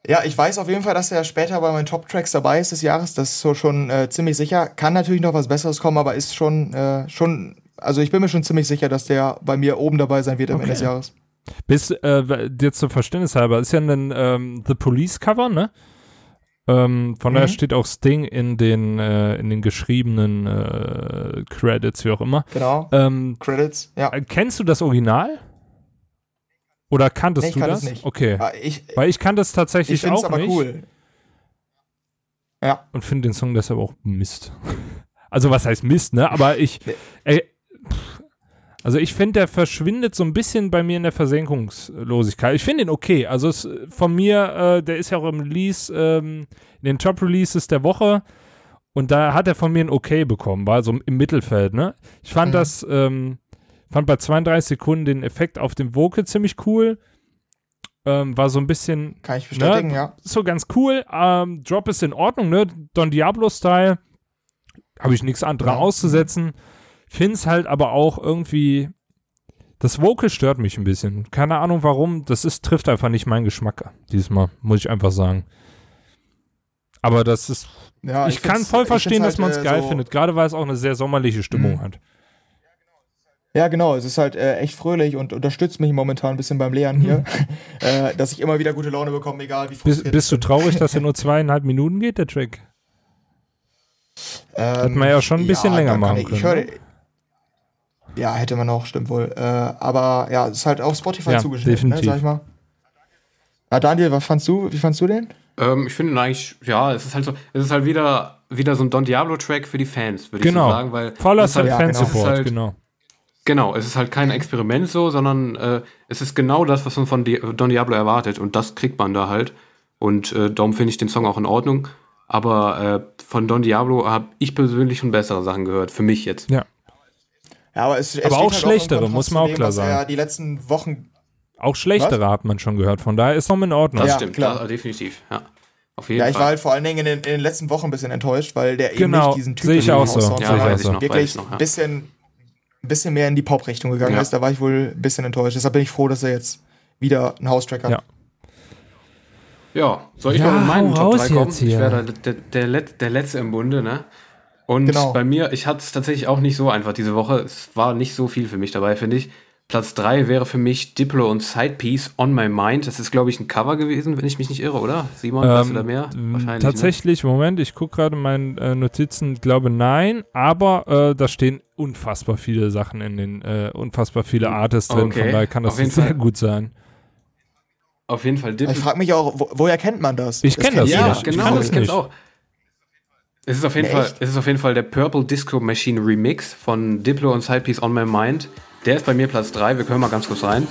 S3: Ja, ich weiß auf jeden Fall, dass er später bei meinen Top-Tracks dabei ist des Jahres. Das ist so schon äh, ziemlich sicher. Kann natürlich noch was Besseres kommen, aber ist schon, äh, schon, also ich bin mir schon ziemlich sicher, dass der bei mir oben dabei sein wird am Ende des Jahres.
S4: Bis, äh, jetzt zum Verständnis halber, ist ja ein ähm, The Police Cover, ne? Ähm, von daher
S3: Mhm.
S4: steht auch Sting in den, äh, in den geschriebenen äh, Credits, wie auch immer.
S3: Genau.
S4: Ähm,
S3: Credits, ja.
S4: äh, kennst du das Original? Oder kanntest
S3: Nee, ich
S4: du
S3: kann
S4: das?
S3: nicht.
S4: Okay.
S3: Ah, Ich,
S4: Weil ich kann das tatsächlich
S3: ich
S4: auch
S3: aber
S4: nicht
S3: cool. Ja,
S4: und finde den Song deshalb auch Mist. Also was heißt Mist, ne? Aber ich, ey, pff, also ich finde, der verschwindet so ein bisschen bei mir in der Versenkungslosigkeit. Ich finde ihn okay. Also es, von mir, äh, der ist ja auch im Release, ähm, in den Top-Releases der Woche und da hat er von mir ein Okay bekommen, war so im Mittelfeld, ne? Ich fand
S3: Mhm.
S4: das, ähm, fand bei 32 Sekunden den Effekt auf dem Vocal ziemlich cool. Ähm, war so ein bisschen
S3: kann ich bestätigen,
S4: Ne?
S3: ja.
S4: so ganz cool. Ähm, Drop ist in Ordnung, ne? Don Diablo-Style. Habe ich nichts anderes
S3: Ja.
S4: auszusetzen. Find's halt aber auch irgendwie. Das Vocal stört mich ein bisschen. Keine Ahnung warum. Das ist, trifft einfach nicht meinen Geschmack diesmal, muss ich einfach sagen. Aber das ist.
S3: ja
S4: ich kann
S3: find's-
S4: voll
S3: ich
S4: verstehen,
S3: find's
S4: dass man es
S3: halt, äh,
S4: geil
S3: so-
S4: findet. Gerade weil es auch eine sehr sommerliche Stimmung
S3: Mhm.
S4: hat.
S3: Ja, genau. Es ist halt äh, echt fröhlich und unterstützt mich momentan ein bisschen beim Lernen hier, äh, dass ich immer wieder gute Laune bekomme, egal wie frustriert
S4: bist du
S3: ich
S4: traurig, dass er nur zweieinhalb Minuten geht, der Track?
S3: Ähm,
S4: Hätte man ja schon ein bisschen länger
S3: da kann
S4: machen
S3: ich, ich
S4: können,
S3: höre- Ja, hätte man auch, stimmt wohl. Äh, aber ja, es ist halt auf Spotify
S4: Ja,
S3: zugeschnitten, ne, sag ich mal. Ja, Daniel, was fandst du? Wie fandst du den?
S2: Ähm, ich finde eigentlich, ja, es ist halt so, es ist halt wieder, wieder so ein Don Diablo-Track für die Fans, würde
S4: Genau.
S2: ich so sagen, weil
S4: Voller
S2: halt,
S3: ja, genau.
S4: Fansupport,
S2: Es ist halt-
S4: genau.
S2: Genau, es ist halt kein Experiment so, sondern äh, es ist genau das, was man von Di Don Diablo erwartet und das kriegt man da halt. Und äh, darum finde ich den Song auch in Ordnung. Aber äh, von Don Diablo habe ich persönlich schon bessere Sachen gehört, für mich jetzt.
S3: Ja, aber es, es
S4: Aber auch
S3: halt
S4: schlechtere,
S3: Kontrast
S4: muss man auch klar
S3: was
S4: sagen.
S3: Er die letzten Wochen.
S4: Auch schlechtere hat man schon gehört, von daher ist noch in Ordnung.
S2: Das
S3: Ja,
S2: stimmt,
S3: klar.
S2: Das, definitiv. Ja. Auf jeden
S3: Ja, ich war
S2: Fall.
S3: halt vor allen Dingen in den, in den letzten Wochen ein bisschen enttäuscht, weil der eben
S4: Genau,
S3: nicht diesen
S4: sehe ich
S3: typischen
S4: auch so. Sehe
S2: ja,
S4: ich
S2: ich
S4: so.
S3: wirklich
S2: ich
S3: ein
S2: Ja.
S3: bisschen, mehr in die Pop-Richtung gegangen
S2: Ja.
S3: ist. Da war ich wohl ein bisschen enttäuscht. Deshalb bin ich froh, dass er jetzt wieder einen House-Track hat.
S4: Ja.
S2: Ja, soll ich
S4: Ja,
S2: mal mit meinen Top
S4: raus
S2: 3 kommen?
S4: jetzt hier.
S2: Ich wäre der, der, der, Let, der Letzte im Bunde, ne? Und
S3: Genau.
S2: bei mir, ich hatte es tatsächlich auch nicht so einfach diese Woche. Es war nicht so viel für mich dabei, finde ich. Platz 3 wäre für mich Diplo und Sidepiece On My Mind. Das ist, glaube ich, ein Cover gewesen, wenn ich mich nicht irre, oder? Simon, weißt du da mehr?
S4: Ähm,
S2: Wahrscheinlich. Ne?
S4: Tatsächlich, Moment, ich gucke gerade meine äh, Notizen, glaube nein, aber äh, da stehen unfassbar viele Sachen in den, äh, unfassbar viele Artists drin,
S2: Okay,
S4: von daher kann das sehr
S2: Fall.
S4: gut sein.
S2: Auf jeden Fall
S3: Ich
S2: Diplo.
S3: frage mich auch, wo, woher kennt man das?
S4: Ich kenn das
S2: Ja,
S3: jeder.
S4: nicht.
S2: genau, ich
S4: das
S2: kenn's
S4: nicht.
S2: auch. Es ist, auf jeden
S3: Nee,
S2: Fall,
S3: echt?
S2: es ist auf jeden Fall der Purple Disco Machine Remix von Diplo und Sidepiece On My Mind. Der ist bei mir Platz 3. Wir können mal ganz kurz rein.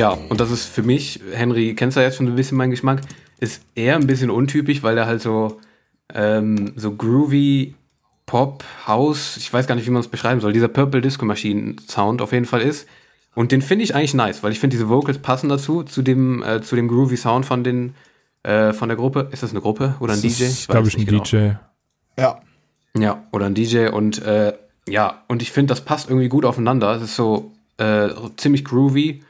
S2: Ja, und das ist für mich, Henry, kennst du ja jetzt schon ein bisschen meinen Geschmack, ist eher ein bisschen untypisch, weil der halt so, ähm, so groovy Pop, House, ich weiß gar nicht, wie man es beschreiben soll, dieser Purple Disco Machine Sound auf jeden Fall ist. Und den finde ich eigentlich nice, weil ich finde, diese Vocals passen dazu, zu dem, äh, zu dem groovy Sound von den, äh, von der Gruppe. Ist das eine Gruppe oder ein
S4: Das
S2: DJ?
S4: ist, glaube ich, ein
S2: genau.
S4: DJ.
S3: Ja.
S2: Ja, oder ein DJ und äh, ja, und ich finde, das passt irgendwie gut aufeinander. Es ist so äh, ziemlich groovy.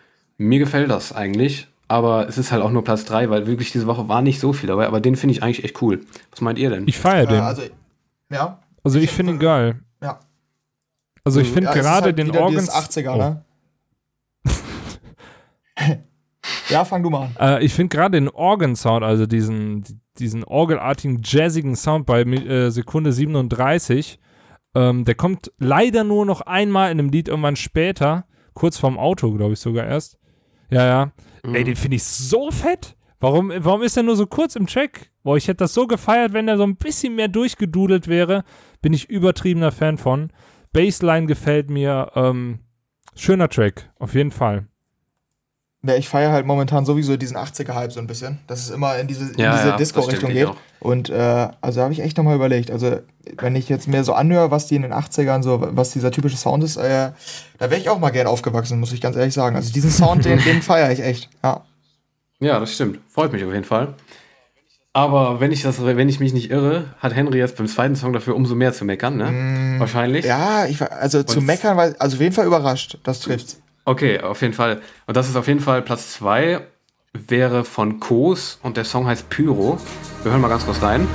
S2: Mir gefällt das eigentlich, aber es ist halt auch nur Platz 3, weil wirklich diese Woche war nicht so viel dabei, aber den finde ich eigentlich echt cool. Was meint ihr denn?
S4: Ich feiere
S3: Äh,
S4: den.
S3: also, ja.
S4: also ich finde ihn geil.
S3: Ja.
S4: Also ich finde
S3: ja,
S4: gerade
S3: halt
S4: den Organs.
S3: dieses 80er,
S4: Oh.
S3: ne? ja, fang du mal an.
S4: Äh, ich finde gerade den Organ-Sound, also diesen, diesen orgelartigen, jazzigen Sound bei äh, Sekunde 37, Ähm, der kommt leider nur noch einmal in einem Lied irgendwann später, kurz vorm Auto, glaube ich sogar erst. Ja, ja. Ey, den finde ich so fett. Warum, warum ist er nur so kurz im Track? Boah, ich hätte das so gefeiert, wenn er so ein bisschen mehr durchgedudelt wäre. Bin ich übertriebener Fan von. Bassline gefällt mir. Ähm, schöner Track, auf jeden Fall.
S3: Ja, ich feiere halt momentan sowieso diesen 80er-Hype so ein bisschen, dass es immer in diese, in
S2: Ja,
S3: diese
S2: ja,
S3: Disco-Richtung geht.
S2: auch.
S3: Und äh, also habe ich echt nochmal überlegt. Also, wenn ich jetzt mir so anhöre, was die in den 80ern, so, was dieser typische Sound ist, äh, da wäre ich auch mal gern aufgewachsen, muss ich ganz ehrlich sagen. Also diesen Sound, den, den feiere ich echt. Ja.
S2: Ja, das stimmt. Freut mich auf jeden Fall. Aber wenn ich, das, wenn ich mich nicht irre, hat Henry jetzt beim zweiten Song dafür umso mehr zu meckern, ne? Wahrscheinlich.
S3: Ja, ich also zu
S2: Und-
S3: meckern, war, also auf jeden Fall überrascht. Das trifft's.
S2: Okay, auf jeden Fall. Und das ist auf jeden Fall Platz 2, wäre von Kos und der Song heißt Pyro. Wir hören mal ganz kurz rein.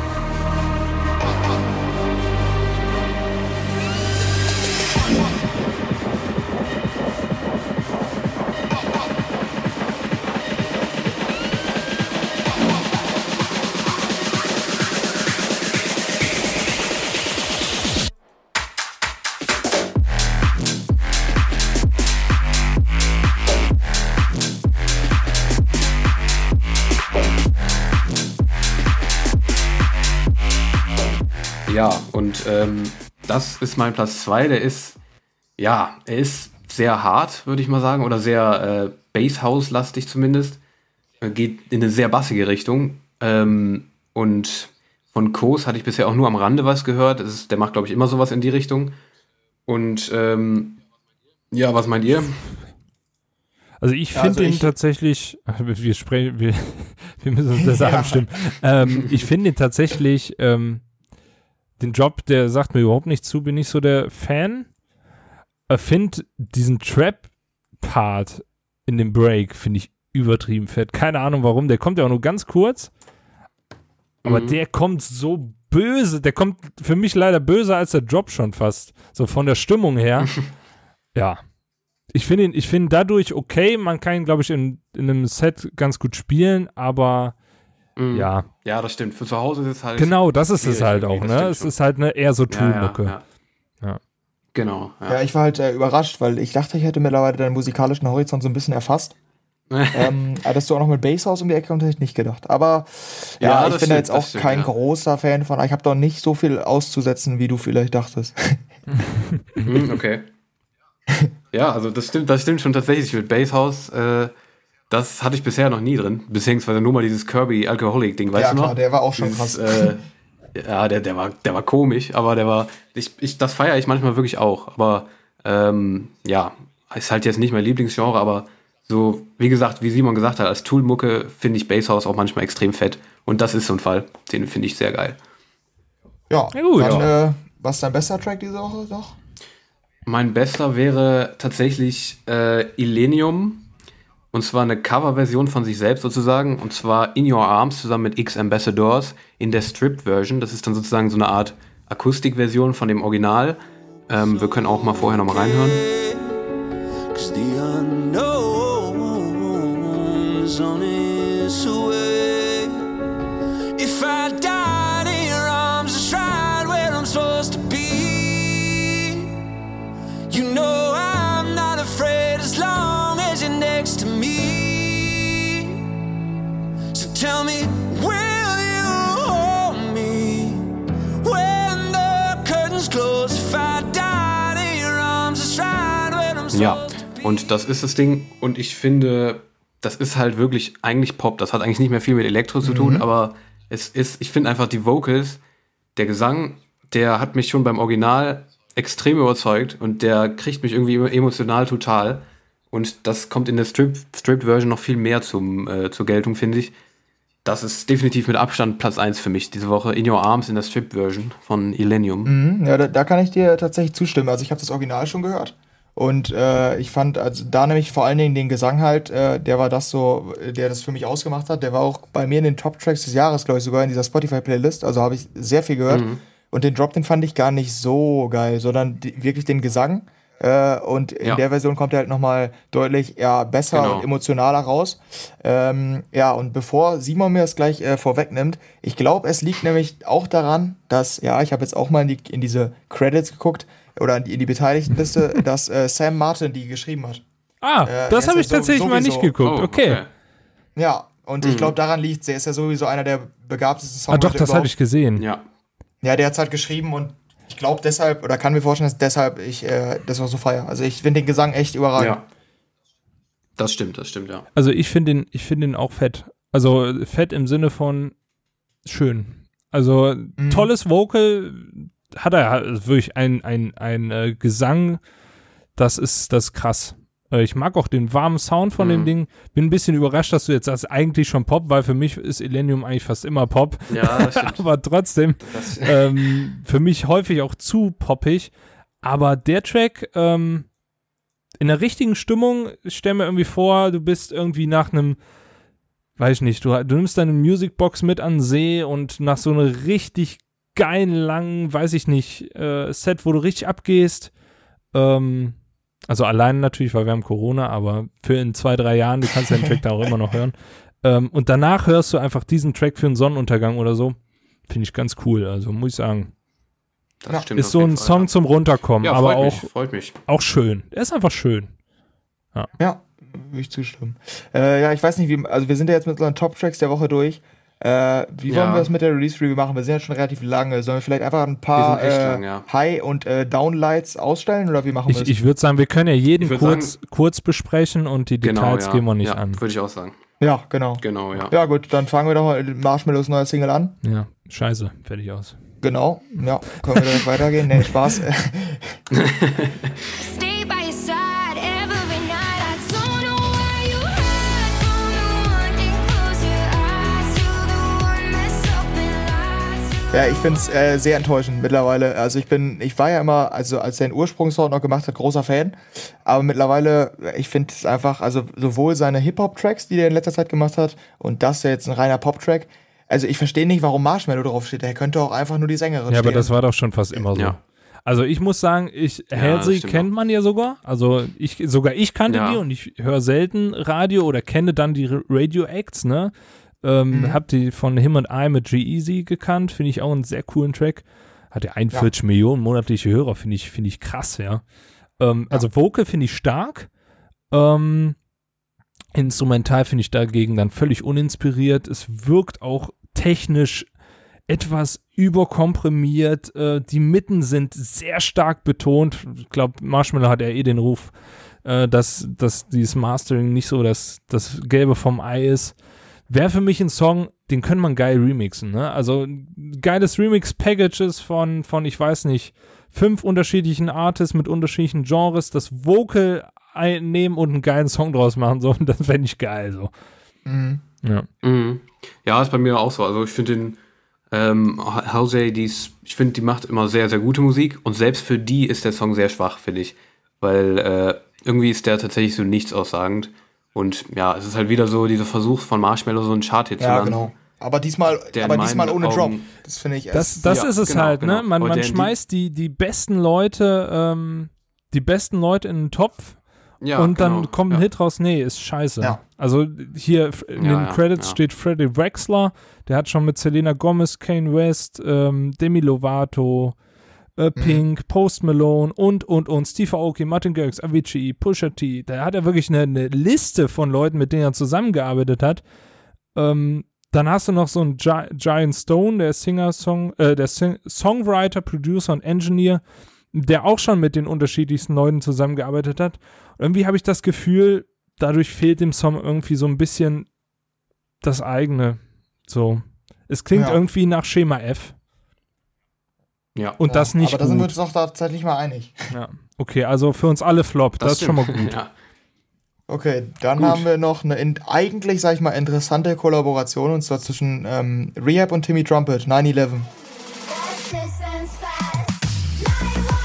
S2: Und ähm, das ist mein Platz 2. Der ist, ja, er ist sehr hart, würde ich mal sagen, oder sehr äh, Basshouse-lastig zumindest. Er geht in eine sehr bassige Richtung. Ähm, und von Kos hatte ich bisher auch nur am Rande was gehört. Das ist, der macht, glaube ich, immer sowas in die Richtung. Und ähm, ja, was meint ihr?
S4: Also ich finde
S3: also
S4: ihn
S3: ich-
S4: tatsächlich, wir, sprechen, wir, wir müssen uns besser
S3: Ja.
S4: abstimmen. Ähm, ich finde ihn tatsächlich, ähm, den Job, der sagt mir überhaupt nicht zu, bin ich so der Fan. Finde diesen Trap-Part in dem Break, finde ich übertrieben fett. Keine Ahnung warum, der kommt ja auch nur ganz kurz. Aber
S2: Mhm.
S4: der kommt so böse, der kommt für mich leider böser als der Drop schon fast. So von der Stimmung her. ja. Ich finde ihn, ich finde dadurch okay. Man kann ihn, glaube ich, in, in einem Set ganz gut spielen, aber
S2: Mhm.
S4: ja,
S2: Ja, das stimmt. Für zu Hause ist es halt.
S4: genau, das ist es halt auch, ne? Es
S2: schon.
S4: ist halt eine eher so
S2: ja, ja,
S4: Tool-Mucke.
S2: ja.
S4: Ja.
S2: Genau.
S3: Ja,
S2: Ja.
S3: ich war halt äh, überrascht, weil ich dachte, ich hätte mittlerweile deinen musikalischen Horizont so ein bisschen erfasst. ähm, dass du auch noch mit Basshaus um die Ecke kommst, hätte ich nicht gedacht. Aber ja,
S2: Ja,
S3: ich bin da jetzt auch
S2: stimmt,
S3: kein
S2: ja.
S3: großer Fan von. Ich habe doch nicht so viel auszusetzen, wie du vielleicht dachtest.
S2: Mhm, okay. ja, also das stimmt, das stimmt schon tatsächlich mit Basshouse. Äh, das hatte ich bisher noch nie drin. Beziehungsweise nur mal dieses Kirby Alcoholic Ding, weißt
S3: ja,
S2: du noch?
S3: klar, der war auch schon
S2: Dieses,
S3: krass.
S2: Äh, ja, der, der, war, der war komisch, aber der war. Ich, ich, das feiere ich manchmal wirklich auch. Aber ähm, ja, ist halt jetzt nicht mein Lieblingsgenre, aber so, wie gesagt, wie Simon gesagt hat, als Toolmucke finde ich Basshouse auch manchmal extrem fett. Und das ist so ein Fall. Den finde ich sehr geil.
S3: ja,
S4: Ja, gut,
S3: dann,
S2: ja.
S3: Äh, was ist dein bester Track diese Woche noch?
S2: Mein bester wäre tatsächlich äh, Illenium. Und zwar eine Coverversion von sich selbst sozusagen. Und zwar In Your Arms zusammen mit X Ambassadors in der Stripped-Version. Das ist dann sozusagen so eine Art Akustikversion von dem Original. Ähm, wir können auch mal vorher noch mal reinhören.
S7: Cause
S2: und das ist das Ding. Und ich finde, das ist halt wirklich eigentlich Pop. Das hat eigentlich nicht mehr viel mit Elektro zu tun, aber es ist, ich finde einfach die Vocals, der Gesang, der hat mich schon beim Original extrem überzeugt und der kriegt mich irgendwie emotional total. Und das kommt in der Strip- Stripped-Version noch viel mehr zum, äh, zur Geltung, finde ich. Das ist definitiv mit Abstand Platz 1 für mich diese Woche. In Your Arms in der Stripped-Version von Illenium.
S3: Mhm, ja, da, da kann ich dir tatsächlich zustimmen. Also ich habe das Original schon gehört. Und äh, ich fand, also da nämlich vor allen Dingen den Gesang halt, äh, der war das so, der das für mich ausgemacht hat. Der war auch bei mir in den Top-Tracks des Jahres, glaube ich, sogar in dieser Spotify-Playlist. Also habe ich sehr viel gehört. Und den Drop, den fand ich gar nicht so geil, sondern die, wirklich den Gesang. Äh, und in
S2: Ja.
S3: der Version kommt er halt nochmal deutlich ja, besser
S2: Genau.
S3: und emotionaler raus. Ähm, ja, und bevor Simon mir das gleich äh, vorwegnimmt, ich glaube, es liegt nämlich auch daran, dass, ja, ich habe jetzt auch mal in, die, in diese Credits geguckt oder in die, in die Beteiligtenliste, dass äh, Sam Martin die geschrieben hat.
S4: Ah,
S3: Äh,
S4: das habe ich
S3: ja
S4: tatsächlich mal nicht geguckt.
S2: Oh,
S4: okay.
S3: Ja, und ich glaube, daran liegt er ist ja sowieso einer der begabtesten Songwriter
S4: Ah, doch, das hatte ich gesehen.
S2: Ja.
S3: Ja, der hat's halt geschrieben und ich glaube deshalb, oder kann mir vorstellen, dass deshalb ich äh, das auch so feier. Also ich finde den Gesang echt überragend.
S2: Ja. Das stimmt, das stimmt, ja.
S4: Also ich finde ihn, ich finde ihn auch fett. Also fett im Sinne von schön. Also
S3: Mhm.
S4: tolles Vocal hat er also wirklich ein, ein, ein äh, Gesang, das ist das ist krass. Äh, Ich mag auch den warmen Sound von dem
S2: Mhm.
S4: Ding. Bin ein bisschen überrascht, dass du jetzt sagst, eigentlich schon Pop, weil für mich ist Illenium eigentlich fast immer Pop.
S2: Ja.
S4: Aber trotzdem ähm, für mich häufig auch zu poppig. Aber der Track ähm, in der richtigen Stimmung, ich stell mir irgendwie vor, du bist irgendwie nach einem, weiß ich nicht, du, du nimmst deine Musicbox mit an den See und nach so einer richtig geilen, langen, weiß ich nicht, äh, Set, wo du richtig abgehst. Ähm, also alleine natürlich, weil wir haben Corona, aber für in zwei, drei Jahren, du kannst ja den Track da auch immer noch hören. Ähm, und danach hörst du einfach diesen Track für einen Sonnenuntergang oder so. Finde ich ganz cool, also muss ich sagen.
S2: das stimmt
S4: Ist so ein
S2: Fall,
S4: Song
S2: ja.
S4: zum Runterkommen,
S2: Ja,
S4: aber
S2: freut
S4: auch,
S2: mich, freut mich.
S4: auch schön. Er ist einfach schön.
S3: Ja, würde ich zustimmen. Äh, ja, ich weiß nicht, wie, also wir sind ja jetzt mit unseren Top-Tracks der Woche durch. Äh, wie
S2: Ja.
S3: wollen wir das mit der Release-Review machen? Wir sind ja schon relativ lange. Sollen wir vielleicht einfach ein paar äh,
S2: lang, ja.
S3: High- und äh, Downlights ausstellen oder wie machen wir
S4: Ich,
S3: das?
S4: ich würde sagen, wir können ja jeden
S2: Ich würd
S4: kurz, kurz besprechen und die
S2: Genau,
S4: Details
S2: ja.
S4: gehen wir nicht
S2: ja,
S4: an.
S2: Würde ich auch sagen.
S3: ja, genau.
S2: Genau, ja.
S3: Ja, gut, dann fangen wir doch mal Marshmallows neuer Single an.
S4: Ja, scheiße, fertig aus.
S3: Genau, ja, können wir direkt weitergehen. Nee, Spaß. Ja, ich finde es äh, sehr enttäuschend mittlerweile. Also ich bin, ich war ja immer, also als er den Ursprungssound noch gemacht hat, großer Fan. Aber mittlerweile, ich finde es einfach, also sowohl seine Hip-Hop-Tracks, die er in letzter Zeit gemacht hat, und das ja jetzt ein reiner Pop-Track. Also ich verstehe nicht, warum Marshmallow drauf steht. Er könnte auch einfach nur die Sängerin
S4: Ja, aber
S3: stehen.
S4: das war doch schon fast immer so.
S2: Ja.
S4: Also ich muss sagen, ich Halsey
S2: stimmt
S4: kennt man ja sogar. Also ich sogar ich kannte
S2: Ja.
S4: die und ich höre selten Radio oder kenne dann die Radio Acts, ne? Ähm, Hab die von Him and I mit G-Eazy gekannt, finde ich auch einen sehr coolen Track. Hat ja 41 Millionen monatliche Hörer, finde ich, finde ich krass, ja. Ähm, Also Vocal finde ich stark. Ähm, Instrumental finde ich dagegen dann völlig uninspiriert. Es wirkt auch technisch etwas überkomprimiert. Äh, die Mitten sind sehr stark betont. Ich glaube, Marshmallow hat ja eh den Ruf, äh, dass, dass dieses Mastering nicht so das, das Gelbe vom Ei ist. Wäre für mich ein Song, den können man geil remixen. Ne? Also ein geiles Remix-Packages von, von, ich weiß nicht, fünf unterschiedlichen Artists mit unterschiedlichen Genres, das Vocal einnehmen und einen geilen Song draus machen. So, das fände ich geil. So.
S3: Mhm.
S4: Ja.
S2: Mhm. Ja, ist bei mir auch so. Also ich finde den ähm, Halsey, die ist, ich finde, die macht immer sehr, sehr gute Musik und selbst für die ist der Song sehr schwach, finde ich. Weil äh, irgendwie ist der tatsächlich so nichts aussagend. Und ja, es ist halt wieder so dieser Versuch von Marshmallow, so einen Chart-Hit zu
S3: Ja,
S2: landen.
S3: genau. Aber diesmal,
S2: Der
S3: aber diesmal ohne Drop. Das finde ich
S4: Das, das
S2: ja,
S4: ist es
S2: genau,
S4: halt, ne?
S2: genau.
S4: Man, man schmeißt die, die besten Leute, ähm, die besten Leute in den Topf
S2: Ja,
S4: und dann
S2: genau.
S4: kommt ein
S2: ja.
S4: Hit raus. Nee, ist scheiße.
S3: Ja.
S4: Also hier in
S2: Ja,
S4: den
S2: ja,
S4: Credits
S2: ja.
S4: steht Freddie Wexler, der hat schon mit Selena Gomez, Kane West, ähm, Demi Lovato, äh, Pink, Post Malone und, und, und, Steve Aoki, Martin Garrix, Avicii, Pusha T. Da hat er wirklich eine, eine Liste von Leuten, mit denen er zusammengearbeitet hat. Ähm, dann hast du noch so einen Gi Giant Stone, der Singer, Song, äh, der Sing Songwriter, Producer und Engineer, der auch schon mit den unterschiedlichsten Leuten zusammengearbeitet hat. Und irgendwie habe ich das Gefühl, dadurch fehlt dem Song irgendwie so ein bisschen das eigene. So. Es klingt
S3: Ja.
S4: irgendwie nach Schema F.
S2: Ja.
S4: Und
S3: ja,
S4: das nicht
S3: Aber da sind wir uns doch tatsächlich mal einig.
S4: Ja. Okay, also für uns alle Flop. Das, ist schon mal gut.
S2: Ja.
S3: Okay, dann
S2: Gut.
S3: haben wir noch eine in, eigentlich, sag ich mal, interessante Kollaboration und zwar zwischen ähm, Rehab und Timmy Trumpet, 9-11.
S8: Distance fast. 911,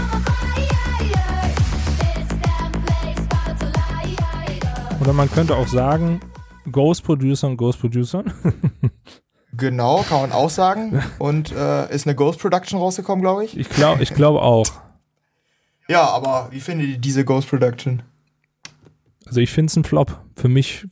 S8: I'm a fire. This damn place about to lie.
S4: Oder man könnte auch sagen, Ghost Producer und Ghost Producer.
S3: Genau, kann man auch sagen. Und äh, ist eine Ghost Production rausgekommen, glaube ich.
S4: Ich glaube ich glaub auch.
S3: Ja, aber wie findet ihr diese Ghost Production?
S4: Also ich finde es ein Flop. Für mich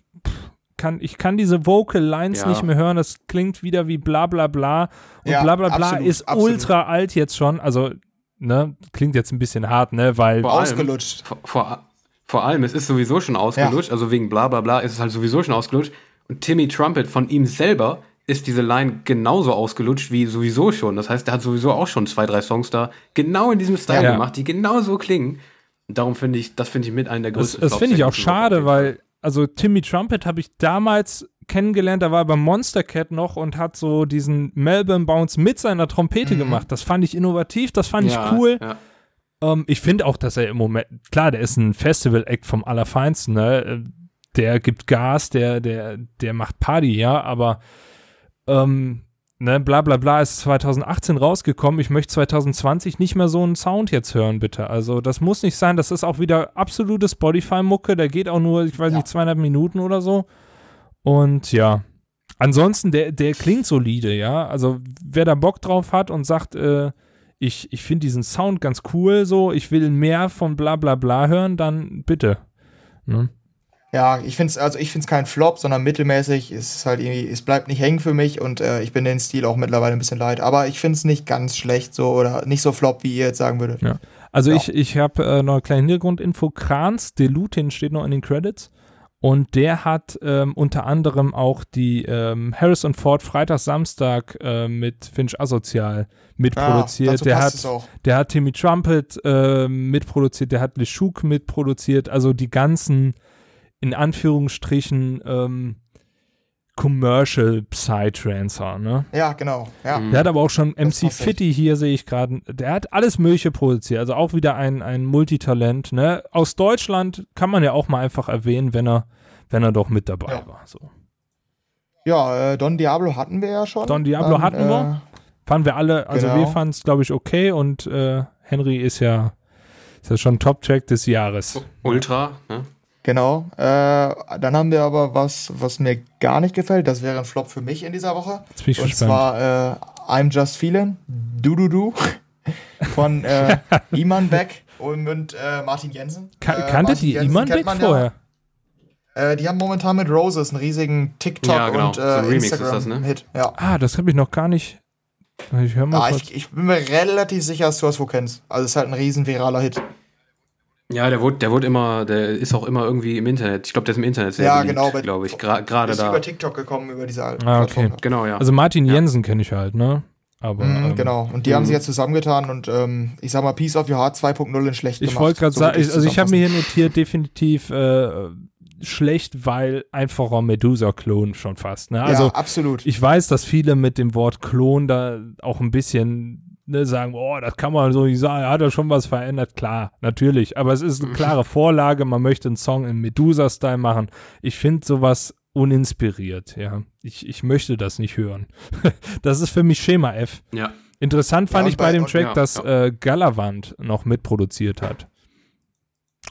S4: kann ich kann diese Vocal Lines
S2: Ja.
S4: nicht mehr hören. Das klingt wieder wie bla bla bla. Und
S3: Ja,
S4: bla bla bla
S3: absolut,
S4: ist
S3: absolut.
S4: ultra alt jetzt schon. Also, ne, klingt jetzt ein bisschen hart, ne, weil
S2: Vor allem-
S3: Ausgelutscht.
S2: Vor, vor, vor allem, es ist sowieso schon ausgelutscht, also wegen bla bla bla ist es halt sowieso schon ausgelutscht. Und Timmy Trumpet von ihm selber ist diese Line genauso ausgelutscht wie sowieso schon. Das heißt, er hat sowieso auch schon zwei, drei Songs da genau in diesem Style
S4: Ja.
S2: gemacht, die genau so klingen. Und darum finde ich, das finde ich mit einer der
S4: das,
S2: größten
S4: das
S2: Flops
S4: finde ich
S2: der
S4: auch schade, weil also Timmy Trumpet habe ich damals kennengelernt, da war er beim Monster Cat noch und hat so diesen Melbourne Bounce mit seiner Trompete gemacht. Das fand ich innovativ, das fand
S2: ja,
S4: ich cool.
S2: Ja.
S4: Ähm, ich finde auch, dass er im Moment, klar, der ist ein Festival-Act vom Allerfeinsten, ne? Der gibt Gas, der, der, der macht Party, ja, aber ähm, ne, bla bla bla ist 2018 rausgekommen. Ich möchte 2020 nicht mehr so einen Sound jetzt hören, bitte. Also, das muss nicht sein. Das ist auch wieder absolute Spotify-Mucke. Der geht auch nur, ich weiß
S3: Ja.
S4: nicht, zweieinhalb Minuten oder so. Und ja. Ansonsten, der, der klingt solide, ja. Also, wer da Bock drauf hat und sagt, äh, ich, ich finde diesen Sound ganz cool, so, ich will mehr von bla bla bla hören, dann bitte. Ne?
S3: Ja, ich finde es also ich find's kein Flop, sondern mittelmäßig. Es ist halt irgendwie, es bleibt nicht hängen für mich und äh, ich bin den Stil auch mittlerweile ein bisschen leid. Aber ich finde es nicht ganz schlecht so oder nicht so flop, wie ihr jetzt sagen würdet.
S4: Ja. Also
S3: Ja.
S4: ich, ich habe äh, noch eine kleine Hintergrundinfo. Kranz Delutin steht noch in den Credits. Und der hat ähm, unter anderem auch die ähm, Harrison Ford Freitag, Samstag äh, mit Finch Asozial mitproduziert.
S3: Ah,
S4: der, hat, der hat Timmy Trumpet äh, mitproduziert, der hat LeShook mitproduziert. Also die ganzen, in Anführungsstrichen, ähm, Commercial Psytrancer, ne?
S3: Ja, genau. Ja.
S2: Mhm.
S4: Der hat aber auch schon
S3: Das
S4: MC. Fitty hier, sehe ich gerade. Der hat alles Mögliche produziert. Also auch wieder ein, ein Multitalent. Ne? Aus Deutschland kann man ja auch mal einfach erwähnen, wenn er, wenn er doch mit dabei
S3: Ja.
S4: war. So.
S3: Ja, äh, Don Diablo hatten wir ja schon.
S4: Don Diablo
S3: Ähm,
S4: hatten wir. Fanden wir alle, also
S3: Genau.
S4: wir fanden es, glaube ich, okay und äh, Henry ist ja, ist ja schon Top-Track des Jahres.
S2: Ultra, ne?
S3: Genau. Äh, dann haben wir aber was, was mir gar nicht gefällt. Das wäre ein Flop für mich in dieser Woche.
S4: Jetzt bin ich
S3: Und
S4: gespannt.
S3: zwar äh, I'm Just Feeling, Du Du Du von äh, Iman Beck und, und äh, Martin Jensen.
S4: Ka
S3: äh,
S4: kanntet
S3: Martin
S4: ihr
S3: Jensen
S4: Iman Beck
S3: man ja.
S4: vorher?
S3: Äh, die haben momentan mit Roses einen riesigen TikTok
S2: Ja, genau.
S3: und
S2: So
S3: äh,
S2: ein Remix ist das,
S3: Instagram-Hit.
S2: ne?
S3: Ja.
S4: Ah, das habe ich noch gar nicht. Ich
S3: Ja,
S4: kurz.
S3: ich, ich bin mir relativ sicher, dass du das wohl kennst. Also es ist halt ein riesen viraler Hit.
S2: Ja, der wurde, der wurde immer, der ist auch immer irgendwie im Internet. Ich glaube, der ist im Internet sehr
S3: Ja,
S2: beliebt,
S3: genau,
S2: glaube ich. Gra- Gerade
S3: Ist
S2: da.
S3: über TikTok gekommen, über diese alten
S4: Ah, okay.
S2: Genau, ja.
S4: Also Martin
S2: Ja.
S4: Jensen kenne ich halt, ne? Aber
S3: Mhm,
S4: ähm,
S3: genau. Und die haben
S2: mhm.
S3: sich jetzt zusammengetan und ähm, ich sag mal, Peace of Your Heart 2.0 in schlecht
S4: Ich
S3: gemacht.
S4: wollte gerade
S3: So
S4: sagen, ich- also ich habe mir hier notiert, definitiv äh, schlecht, weil einfacher Medusa-Klon schon fast. Ne? Also
S3: ja, absolut.
S4: ich weiß, dass viele mit dem Wort Klon da auch ein bisschen ne, sagen, oh, das kann man so nicht sagen, hat er schon was verändert. Klar, natürlich. Aber es ist eine klare Vorlage, man möchte einen Song im Medusa-Style machen. Ich finde sowas uninspiriert, ja. Ich, ich möchte das nicht hören. das ist für mich Schema F.
S2: ja.
S4: Interessant fand
S3: und
S4: ich bei,
S3: bei-
S4: dem Track,
S2: ja,
S4: dass
S2: ja.
S4: Äh, Galavant noch mitproduziert hat.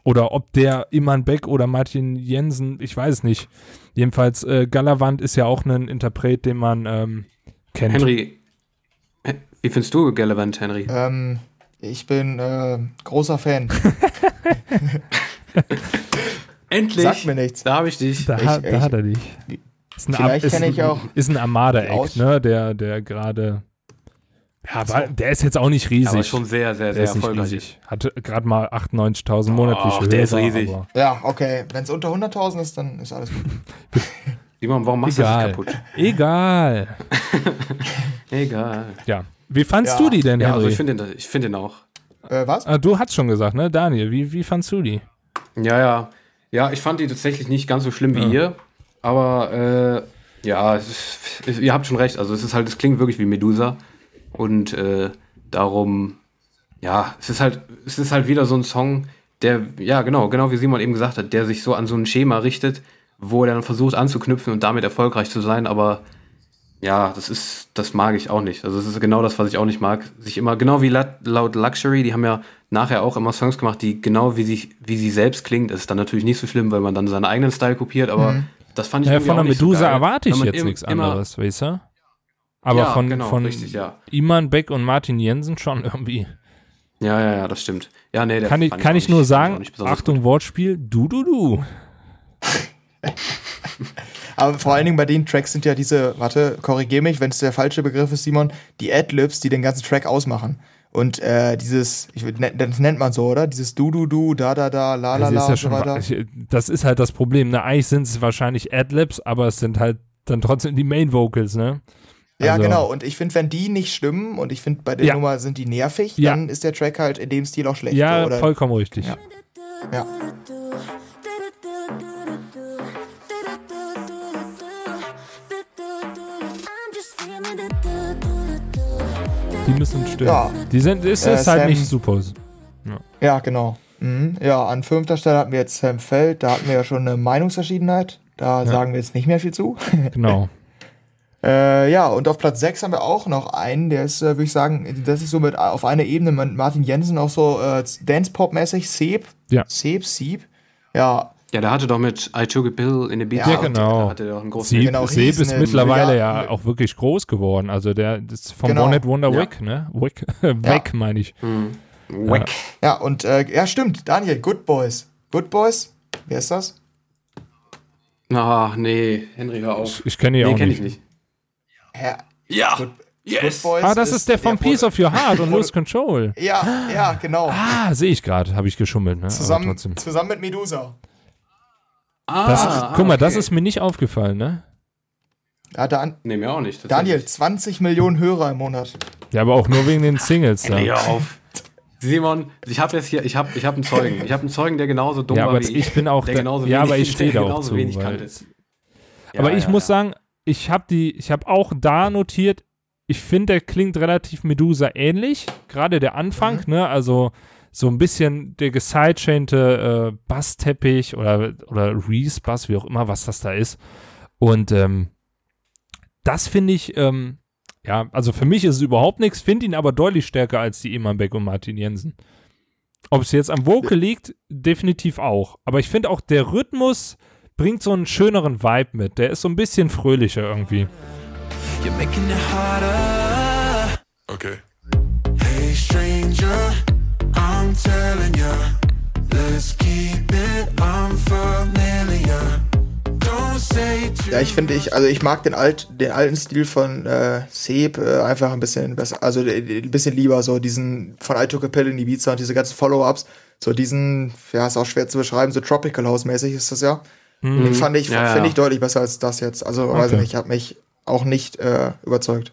S4: Oder ob der Iman Beck oder Martin Jensen, ich weiß nicht. Jedenfalls, äh, Galavant ist ja auch ein Interpret, den man ähm, kennt.
S2: Henry, He- wie findest du Gallivant, Henry?
S3: Ähm, ich bin äh, großer Fan.
S2: Endlich!
S3: Sagt mir nichts.
S2: Da habe ich dich.
S4: Da,
S3: Ich-
S4: hat- da
S3: ich-
S4: hat er dich. Ist ein,
S3: Vielleicht
S4: ist,
S3: kenne ich auch
S4: ist ein Armada-Act, ne? Der, der gerade. Ja, aber der ist jetzt auch nicht riesig.
S2: aber schon sehr, sehr, sehr erfolgreich.
S4: riesig. Hatte gerade mal 98.000 monatliche
S2: Och, der ist riesig.
S3: Ja, okay. Wenn es unter 100.000 ist, dann ist alles gut.
S2: Simon, warum machst du
S4: Egal.
S2: das kaputt?
S4: Egal.
S2: Egal.
S4: Ja. Wie fandst
S3: Ja.
S4: du die denn,
S2: Ja,
S4: Henry?
S2: also ich finde den, ich find den auch.
S3: Äh, was?
S4: Ah, du hast schon gesagt, ne? Daniel, wie, wie fandst du die?
S2: Ja, ja. Ja, ich fand die tatsächlich nicht ganz so schlimm wie
S4: Ja.
S2: ihr. Aber äh, ja, es ist, ihr habt schon recht. Also es ist halt, es klingt wirklich wie Medusa. Und äh, darum, ja, es ist halt, es ist halt wieder so ein Song, der, ja, genau, genau wie Simon eben gesagt hat, der sich so an so ein Schema richtet, wo er dann versucht anzuknüpfen und damit erfolgreich zu sein, aber ja, das ist, das mag ich auch nicht. Also es ist genau das, was ich auch nicht mag. Sich immer, genau wie La- laut Luxury, die haben ja nachher auch immer Songs gemacht, die genau wie sie, wie sie selbst klingt. Das ist dann natürlich nicht so schlimm, weil man dann seinen eigenen Style kopiert, aber
S3: Mhm.
S2: das fand ich
S4: Ja,
S2: irgendwie
S4: von der
S2: auch nicht so
S4: Medusa
S2: geil.
S4: erwarte ich jetzt
S2: im-
S4: nichts anderes, weißt du? Aber
S2: ja,
S4: von,
S2: genau,
S4: von
S2: richtig, ja.
S4: Iman Beck und Martin Jensen schon irgendwie.
S2: Ja, ja, ja, das stimmt. Ja, nee,
S4: Kann ich, kann ich nur
S2: nicht-
S4: sagen, Achtung, Wortspiel, du, du, du.
S3: Aber vor allen Dingen bei den Tracks sind ja diese, warte, korrigier mich, wenn es der falsche Begriff ist, Simon, die Adlibs, die den ganzen Track ausmachen. Und äh, dieses, ich, ne- das nennt man so, oder? Dieses Du, Du, Du, Da, Da, Da, La, La,
S4: Das
S3: La
S4: ist, ja
S3: und so
S4: schon,
S3: weiter.
S4: das ist halt das Problem. Ne? Eigentlich sind es wahrscheinlich Adlibs, aber es sind halt dann trotzdem die Main Vocals, ne?
S3: Ja,
S4: Also-
S3: genau. Und ich finde, wenn die nicht stimmen und ich finde, bei der
S4: Ja.
S3: Nummer sind die nervig,
S4: Ja.
S3: dann ist der Track halt in dem Stil auch schlecht.
S4: Ja,
S3: oder?
S4: vollkommen richtig.
S3: Ja. Ja.
S4: Die müssen stimmen.
S3: Ja.
S4: Die sind, ist,
S3: Äh,
S4: ist halt
S3: Sam-
S4: nicht super.
S3: Ja, genau. Mhm. Ja, an fünfter Stelle hatten wir jetzt Sam Feld, da hatten wir ja schon eine Meinungsverschiedenheit. Da sagen wir jetzt nicht mehr viel zu.
S4: Genau.
S3: Äh, ja, und auf Platz 6 haben wir auch noch einen, der ist, äh, würde ich sagen, das ist so mit auf einer Ebene mit Martin Jensen auch so äh, Dance-Pop-mäßig, Seb.
S4: Ja.
S3: Seb, Sieb. Ja,
S2: Ja, der hatte doch mit I Took a Pill in the Beat.
S3: Ja,
S4: genau.
S2: Da hatte der auch einen großen
S4: Sieb,
S3: genau,
S4: Sieb ist
S3: Riesen-
S4: mittlerweile
S3: ja,
S4: ja, auch wirklich groß geworden. Also der ist vom
S3: Genau.
S4: One Wonder
S2: Ja.
S4: Wick, ne? Wick, weg meine ich.
S2: Wack.
S3: ja, und äh, ja, stimmt, Daniel, Good Boys. Good Boys? Wer ist das?
S2: Ah, nee, Henry, hör auf.
S4: Ich kenne ihn
S2: nee,
S4: auch
S2: kenn
S4: nicht.
S2: ich nicht.
S3: Ja,
S2: Ja,
S3: Good,
S2: yes.
S3: Good Boys.
S4: Ah, das ist, der von Piece of Your Heart und Lose Control.
S3: Ja, ja, genau.
S4: Ah, sehe ich gerade, habe ich geschummelt, ne?
S3: Zusammen,
S4: trotzdem.
S3: zusammen mit Medusa.
S2: Ah,
S4: Das,
S2: ah,
S4: guck mal, das ist mir nicht aufgefallen, ne?
S3: Ja, Dan
S2: Nee, mir auch nicht.
S3: Daniel, 20 Millionen Hörer im Monat.
S4: Ja, aber auch nur wegen den Singles
S2: hör auf. Simon, ich habe jetzt hier, ich habe ich hab einen Zeugen. Ich habe einen Zeugen, der genauso dumm
S4: Ja,
S2: war
S4: aber
S2: wie
S4: ich bin auch
S2: der
S4: der-
S2: genauso
S4: ja,
S2: wenig,
S4: aber ich stehe da auch
S2: genauso
S4: zu,
S2: wenig
S4: weil-
S2: kannte. Ja,
S4: aber ich
S2: ja,
S4: muss
S2: ja.
S4: sagen, ich habe die, ich habe auch da notiert, ich finde, der klingt relativ Medusa ähnlich. Gerade der Anfang,
S2: Mhm.
S4: ne? Also so ein bisschen der gesidechainte äh, Bassteppich oder, oder Reese Bass, wie auch immer, was das da ist. Und ähm, das finde ich, ähm, ja, also für mich ist es überhaupt nichts, finde ihn aber deutlich stärker als die Eman Beck und Martin Jensen. Ob es jetzt am Vocal liegt, definitiv auch. Aber ich finde auch, der Rhythmus bringt so einen schöneren Vibe mit. Der ist so ein bisschen fröhlicher irgendwie.
S7: You're making it harder.
S5: Okay.
S7: Hey, stranger, I'm telling ya. Let's keep it unfamiliar.
S3: Ja, ich finde, ich, also ich mag den, alt, den alten Stil von äh, Seb äh, einfach ein bisschen besser, also äh, ein bisschen lieber, so diesen von I Took a Pill in Ibiza und diese ganzen Follow-Ups, so diesen, ja, ist auch schwer zu beschreiben, so Tropical House-mäßig ist das ja. Den fand ich,
S2: Ja,
S3: finde
S2: ja.
S3: ich deutlich besser als das jetzt. Also, weiß ich
S4: Okay.
S3: nicht, hat mich auch nicht äh, überzeugt.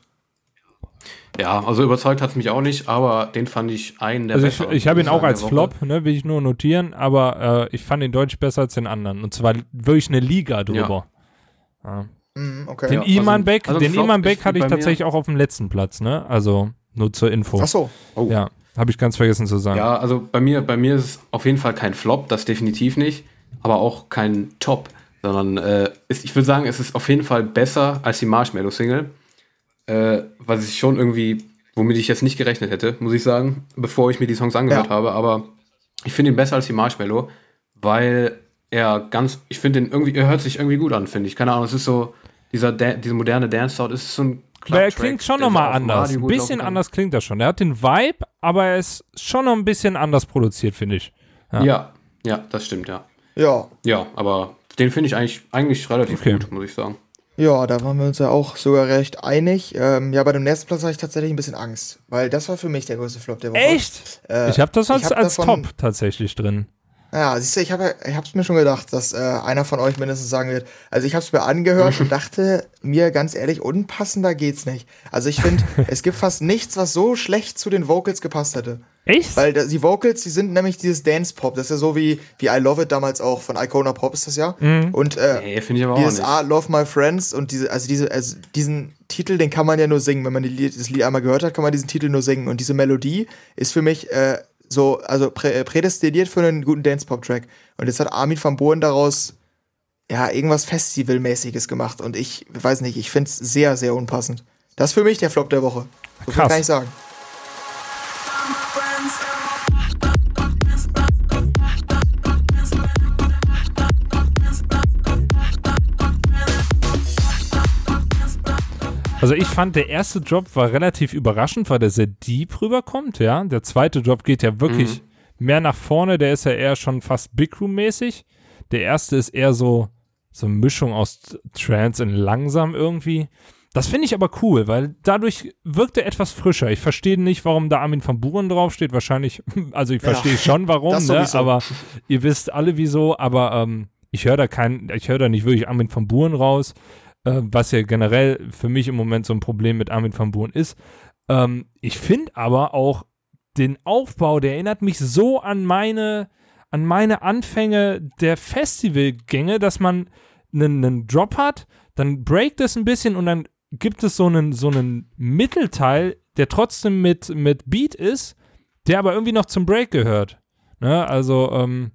S2: Ja, also überzeugt hat es mich auch nicht, aber den fand ich einen der
S4: Also ich, ich habe ihn auch als. Flop, ne, will ich nur notieren, aber äh, ich fand ihn deutlich besser als den anderen. Und zwar wirklich eine Liga drüber. Ja.
S3: Mhm, okay.
S4: Den
S2: Ja, also-
S4: Iman Beck,
S2: also
S4: den
S2: Flop
S4: Iman Beck hatte ich tatsächlich auch auf dem letzten Platz, ne? Also nur zur Info.
S3: Ach so.
S2: Oh.
S4: Ja, habe ich ganz vergessen zu sagen.
S2: Ja, also bei mir, bei mir ist es auf jeden Fall kein Flop, das definitiv nicht, aber auch kein Top, sondern äh, ist, ich würde sagen, es ist auf jeden Fall besser als die Marshmallow-Single, äh, was ich schon irgendwie, womit ich jetzt nicht gerechnet hätte, muss ich sagen, bevor ich mir die Songs angehört
S3: Ja.
S2: habe, aber ich finde ihn besser als die Marshmallow, weil er ganz, ich finde ihn irgendwie, er hört sich irgendwie gut an, finde ich. Keine Ahnung, es ist so, dieser, Da- diese moderne Dance-Sound, es ist so ein
S4: Aber er klingt schon nochmal anders. Ein bisschen anders klingt er schon. Er hat den Vibe, aber er ist schon noch ein bisschen anders produziert, finde ich. Ja.
S2: Ja, ja, das stimmt, ja.
S3: Ja.
S2: Ja, aber den finde ich eigentlich, eigentlich relativ
S4: Okay.
S2: gut, muss ich sagen.
S3: Ja, da waren wir uns ja auch sogar recht einig. Ähm, ja, bei dem nächsten Platz hatte ich tatsächlich ein bisschen Angst, weil das war für mich der größte Flop der Woche.
S4: Echt?
S3: Äh,
S4: ich habe das als,
S3: hab
S4: als
S3: davon-
S4: Top tatsächlich drin.
S3: Ja, siehst du, ich habe ich hab's mir schon gedacht, dass äh, einer von euch mindestens sagen wird. Also ich habe es mir angehört und dachte mir ganz ehrlich, unpassender geht's nicht. Also ich finde, es gibt fast nichts, was so schlecht zu den Vocals gepasst hätte.
S4: Echt?
S3: Weil da- die Vocals, die sind nämlich dieses Dance Pop. Das ist ja so wie, wie I Love It damals auch von Icona Pop ist das ja. Und äh,
S2: Nee, ich aber auch
S3: dieses
S2: nicht.
S3: I Love My Friends und diese, also diese, also diesen Titel, den kann man ja nur singen. Wenn man die Lied, das Lied einmal gehört hat, kann man diesen Titel nur singen. Und diese Melodie ist für mich äh, so, also prä, äh, prädestiniert für einen guten Dance-Pop-Track. Und jetzt hat Armin van Buuren daraus ja irgendwas Festivalmäßiges gemacht. Und ich weiß nicht, ich finde es sehr, sehr unpassend. Das ist für mich der Flop der Woche. So
S4: Krass.
S3: kann ich sagen.
S4: Also ich fand, der erste Drop war relativ überraschend, weil der sehr deep rüberkommt, ja. Der zweite Drop geht ja wirklich mehr nach vorne, der ist ja eher schon fast Big Room-mäßig. Der erste ist eher so, so eine Mischung aus Trance und langsam irgendwie. Das finde ich aber cool, weil dadurch wirkt er etwas frischer. Ich verstehe nicht, warum da Armin van Buren draufsteht. Wahrscheinlich, also ich
S3: Ja,
S4: verstehe schon, warum,
S3: das
S4: ne? aber ihr wisst alle wieso. Aber ähm, ich höre da kein, ich höre da nicht wirklich Armin van Buren raus, äh, was ja generell für mich im Moment so ein Problem mit Armin van Buren ist. Ähm, ich finde aber auch den Aufbau, der erinnert mich so an meine, an meine Anfänge der Festivalgänge, dass man einen, einen Drop hat, dann breakt es ein bisschen und dann gibt es so einen, so einen Mittelteil, der trotzdem mit, mit Beat ist, der aber irgendwie noch zum Break gehört. Ne? Also, ähm,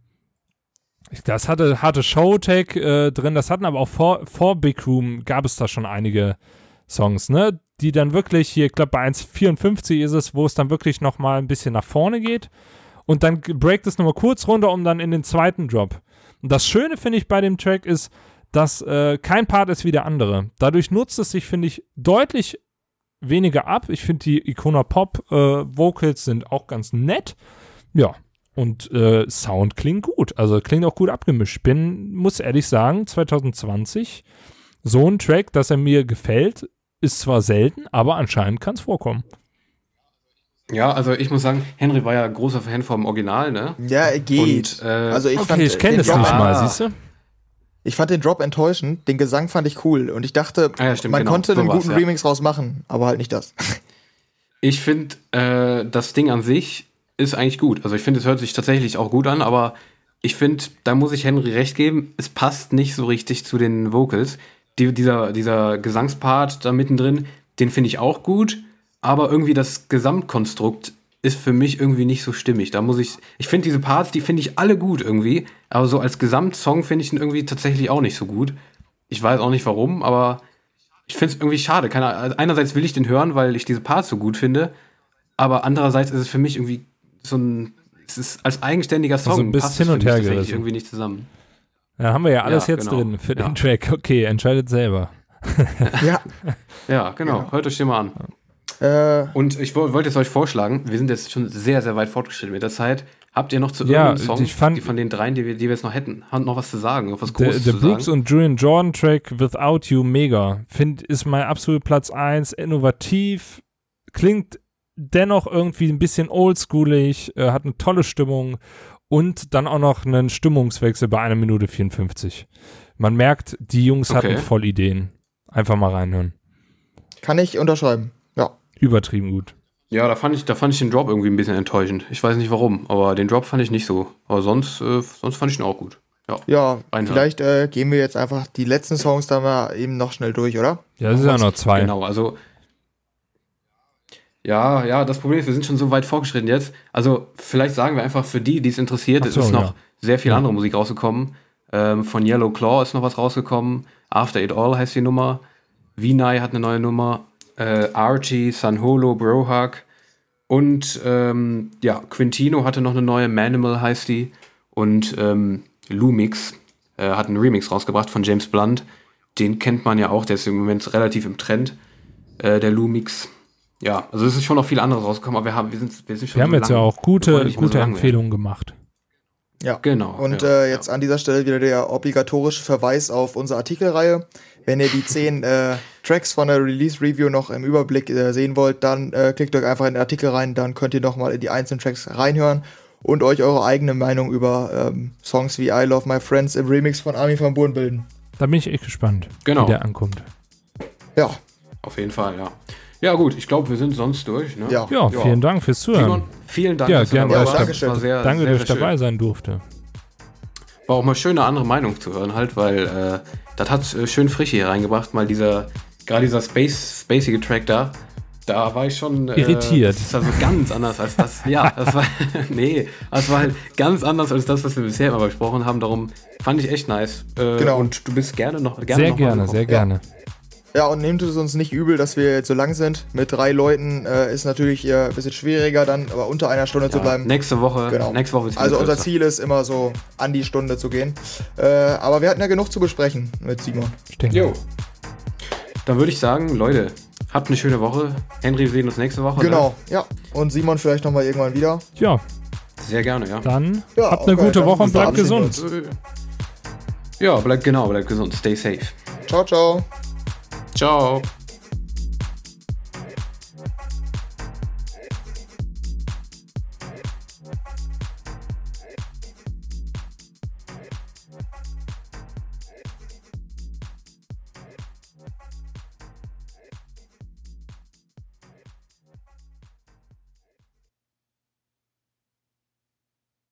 S4: das hatte harte Showtech äh, drin, das hatten aber auch vor, vor Big Room gab es da schon einige Songs, ne? Die dann wirklich hier, ich glaube bei 1,54 ist es, wo es dann wirklich nochmal ein bisschen nach vorne geht. Und dann breakt es nochmal kurz runter, um dann in den zweiten Drop. Und das Schöne, finde ich, bei dem Track ist, dass äh, kein Part ist wie der andere. Dadurch nutzt es sich, finde ich, deutlich weniger ab. Ich finde, die Icona Pop äh, Vocals sind auch ganz nett. Ja. Und äh, Sound klingt gut. Also klingt auch gut abgemischt. Bin, muss ehrlich sagen, 2020 so ein Track, dass er mir gefällt, ist zwar selten, aber anscheinend kann es vorkommen.
S2: Ja, also ich muss sagen, Henry war ja großer Fan vom Original, ne?
S3: Ja, geht.
S2: Und, äh,
S3: also ich fand
S4: Okay, ich kenne
S3: den
S4: es
S3: Drop,
S4: nicht mal,
S2: Ah.
S4: siehst du?
S3: Ich fand den Drop enttäuschend, den Gesang fand ich cool und ich dachte,
S2: Ah ja, stimmt,
S3: man
S2: genau.
S3: konnte
S2: So
S3: einen guten
S2: ja.
S3: Remix raus machen, aber halt nicht das.
S2: Ich finde, äh, das Ding an sich ist eigentlich gut. Also ich finde, es hört sich tatsächlich auch gut an, aber ich finde, da muss ich Henry recht geben, es passt nicht so richtig zu den Vocals. Die, dieser, dieser Gesangspart da mittendrin, den finde ich auch gut, aber irgendwie das Gesamtkonstrukt ist für mich irgendwie nicht so stimmig. Da muss ich, ich finde diese Parts, die finde ich alle gut irgendwie, aber so als Gesamtsong finde ich ihn irgendwie tatsächlich auch nicht so gut. Ich weiß auch nicht warum, aber ich finde es irgendwie schade. Keine, einerseits will ich den hören, weil ich diese Parts so gut finde, aber andererseits ist es für mich irgendwie so ein, es ist als eigenständiger Song
S4: Also ein bisschen
S2: passt
S4: hin und her
S2: tatsächlich
S4: gerissen.
S2: irgendwie nicht zusammen.
S4: Da haben wir ja alles
S2: Ja,
S4: jetzt
S2: genau.
S4: drin für
S2: Ja.
S4: den Track. Okay, entscheidet selber.
S3: ja.
S2: Ja, genau. Hört euch den mal an.
S3: Äh,
S2: Und ich wo- wollte es euch vorschlagen, wir sind jetzt schon sehr, sehr weit fortgeschritten mit der Zeit. Habt ihr noch zu
S4: Ja,
S2: irgendeinem Song,
S4: ich fand-
S2: die von den dreien, die wir, die wir jetzt noch hätten, haben noch was zu sagen, noch was
S4: Der,
S2: Großes
S4: der
S2: zu
S4: Brooks
S2: sagen?
S4: und Julian Jordan Track Without You mega. Find, ist mein absolut Platz 1. Innovativ. Klingt dennoch irgendwie ein bisschen oldschoolig. Äh, hat eine tolle Stimmung. Und dann auch noch einen Stimmungswechsel bei einer Minute 54. Man merkt, die Jungs
S2: Okay.
S4: hatten voll Ideen. Einfach mal reinhören.
S3: kann ich unterschreiben. Ja.
S4: Übertrieben gut.
S2: Ja, da fand, ich, da fand ich den Drop irgendwie ein bisschen enttäuschend. Ich weiß nicht warum, aber den Drop fand ich nicht so. Aber sonst, äh, sonst fand ich ihn auch gut. Ja.
S3: Ja,
S2: Reinhören.
S3: vielleicht äh, gehen wir jetzt einfach die letzten Songs da mal eben noch schnell durch, oder?
S4: Ja, das ist ja noch zwei.
S2: Genau, also. Ja, ja, das Problem ist, wir sind schon so weit fortgeschritten jetzt. Also, vielleicht sagen wir einfach für die, die es interessiert,
S4: so,
S2: es ist noch
S4: ja.
S2: sehr viel
S4: Ja.
S2: andere Musik rausgekommen. Ähm, von Yellow Claw ist noch was rausgekommen. After It All heißt die Nummer. Vinay hat eine neue Nummer. Äh, Archie, Sanholo, Brohug. Und ähm, ja, Quintino hatte noch eine neue, Manimal heißt die. Und ähm, Lumix äh, hat einen Remix rausgebracht von James Blunt. Den kennt man ja auch, der ist im Moment relativ im Trend, äh, der Lumix. Ja, also es ist schon noch viel anderes rausgekommen, aber wir haben, wir sind, wir sind schon
S4: Wir haben
S2: so
S4: jetzt ja
S2: lang.
S4: auch
S2: Wir wollen
S4: gute, gute
S2: so werden.
S4: Empfehlungen gemacht.
S3: Ja.
S2: Genau.
S3: Und
S2: ja,
S3: äh, jetzt
S2: ja.
S3: an dieser Stelle wieder der obligatorische Verweis auf unsere Artikelreihe. Wenn ihr die zehn äh, Tracks von der Release-Review noch im Überblick äh, sehen wollt, dann äh, klickt euch einfach in den Artikel rein, dann könnt ihr nochmal in die einzelnen Tracks reinhören und euch eure eigene Meinung über ähm, Songs wie I Love My Friends im Remix von Armin van Buuren bilden.
S4: Da bin ich echt gespannt,
S2: Genau.
S4: wie der ankommt.
S3: Ja,
S2: Auf jeden Fall, ja. Ja, gut, ich glaube, wir sind sonst durch. Ne?
S3: ja.
S4: Ja, vielen Dank fürs Zuhören.
S2: Simon, vielen Dank,
S4: Ja,
S2: dass du
S4: gerne.
S2: dabei
S3: Ja,
S2: sehr,
S4: Danke,
S2: sehr,
S4: dass ich dabei sein durfte.
S2: War auch mal schön, eine andere Meinung zu hören, halt, weil äh, das hat äh, schön Frische hier reingebracht, mal dieser, gerade dieser Space, spacige Track da. Da war ich schon äh,
S4: Irritiert.
S2: Das ist also ganz anders als das. Ja, das war. nee, das war halt ganz anders als das, was wir bisher immer besprochen haben. Darum fand ich echt nice. Äh,
S3: Genau.
S2: Und du bist gerne noch gerne
S4: Sehr
S2: noch
S4: gerne, sehr gerne.
S3: Ja, und nehmt es uns nicht übel, dass wir jetzt so lang sind. Mit drei Leuten äh, ist natürlich äh, ein bisschen schwieriger, dann aber unter einer Stunde zu
S2: Ja,
S3: bleiben.
S2: nächste Woche.
S3: Genau.
S2: Nächste Woche ist
S3: Also unser
S2: kürzer.
S3: Ziel ist immer so an die Stunde zu gehen. Äh, aber wir hatten ja genug zu besprechen mit Simon.
S4: Ich denke.
S2: Jo. Dann würde ich sagen, Leute, habt eine schöne Woche. Henry, wir sehen uns nächste Woche.
S3: Genau, ja. Und Simon vielleicht nochmal irgendwann wieder.
S4: Ja,
S2: Ne? Sehr gerne, ja.
S4: dann
S3: Ja,
S4: habt eine
S3: okay,
S4: gute
S3: dann
S4: Woche und bleibt gesund.
S2: Ja, bleibt genau, bleibt gesund. Stay safe.
S3: Ciao, ciao.
S2: Ciao.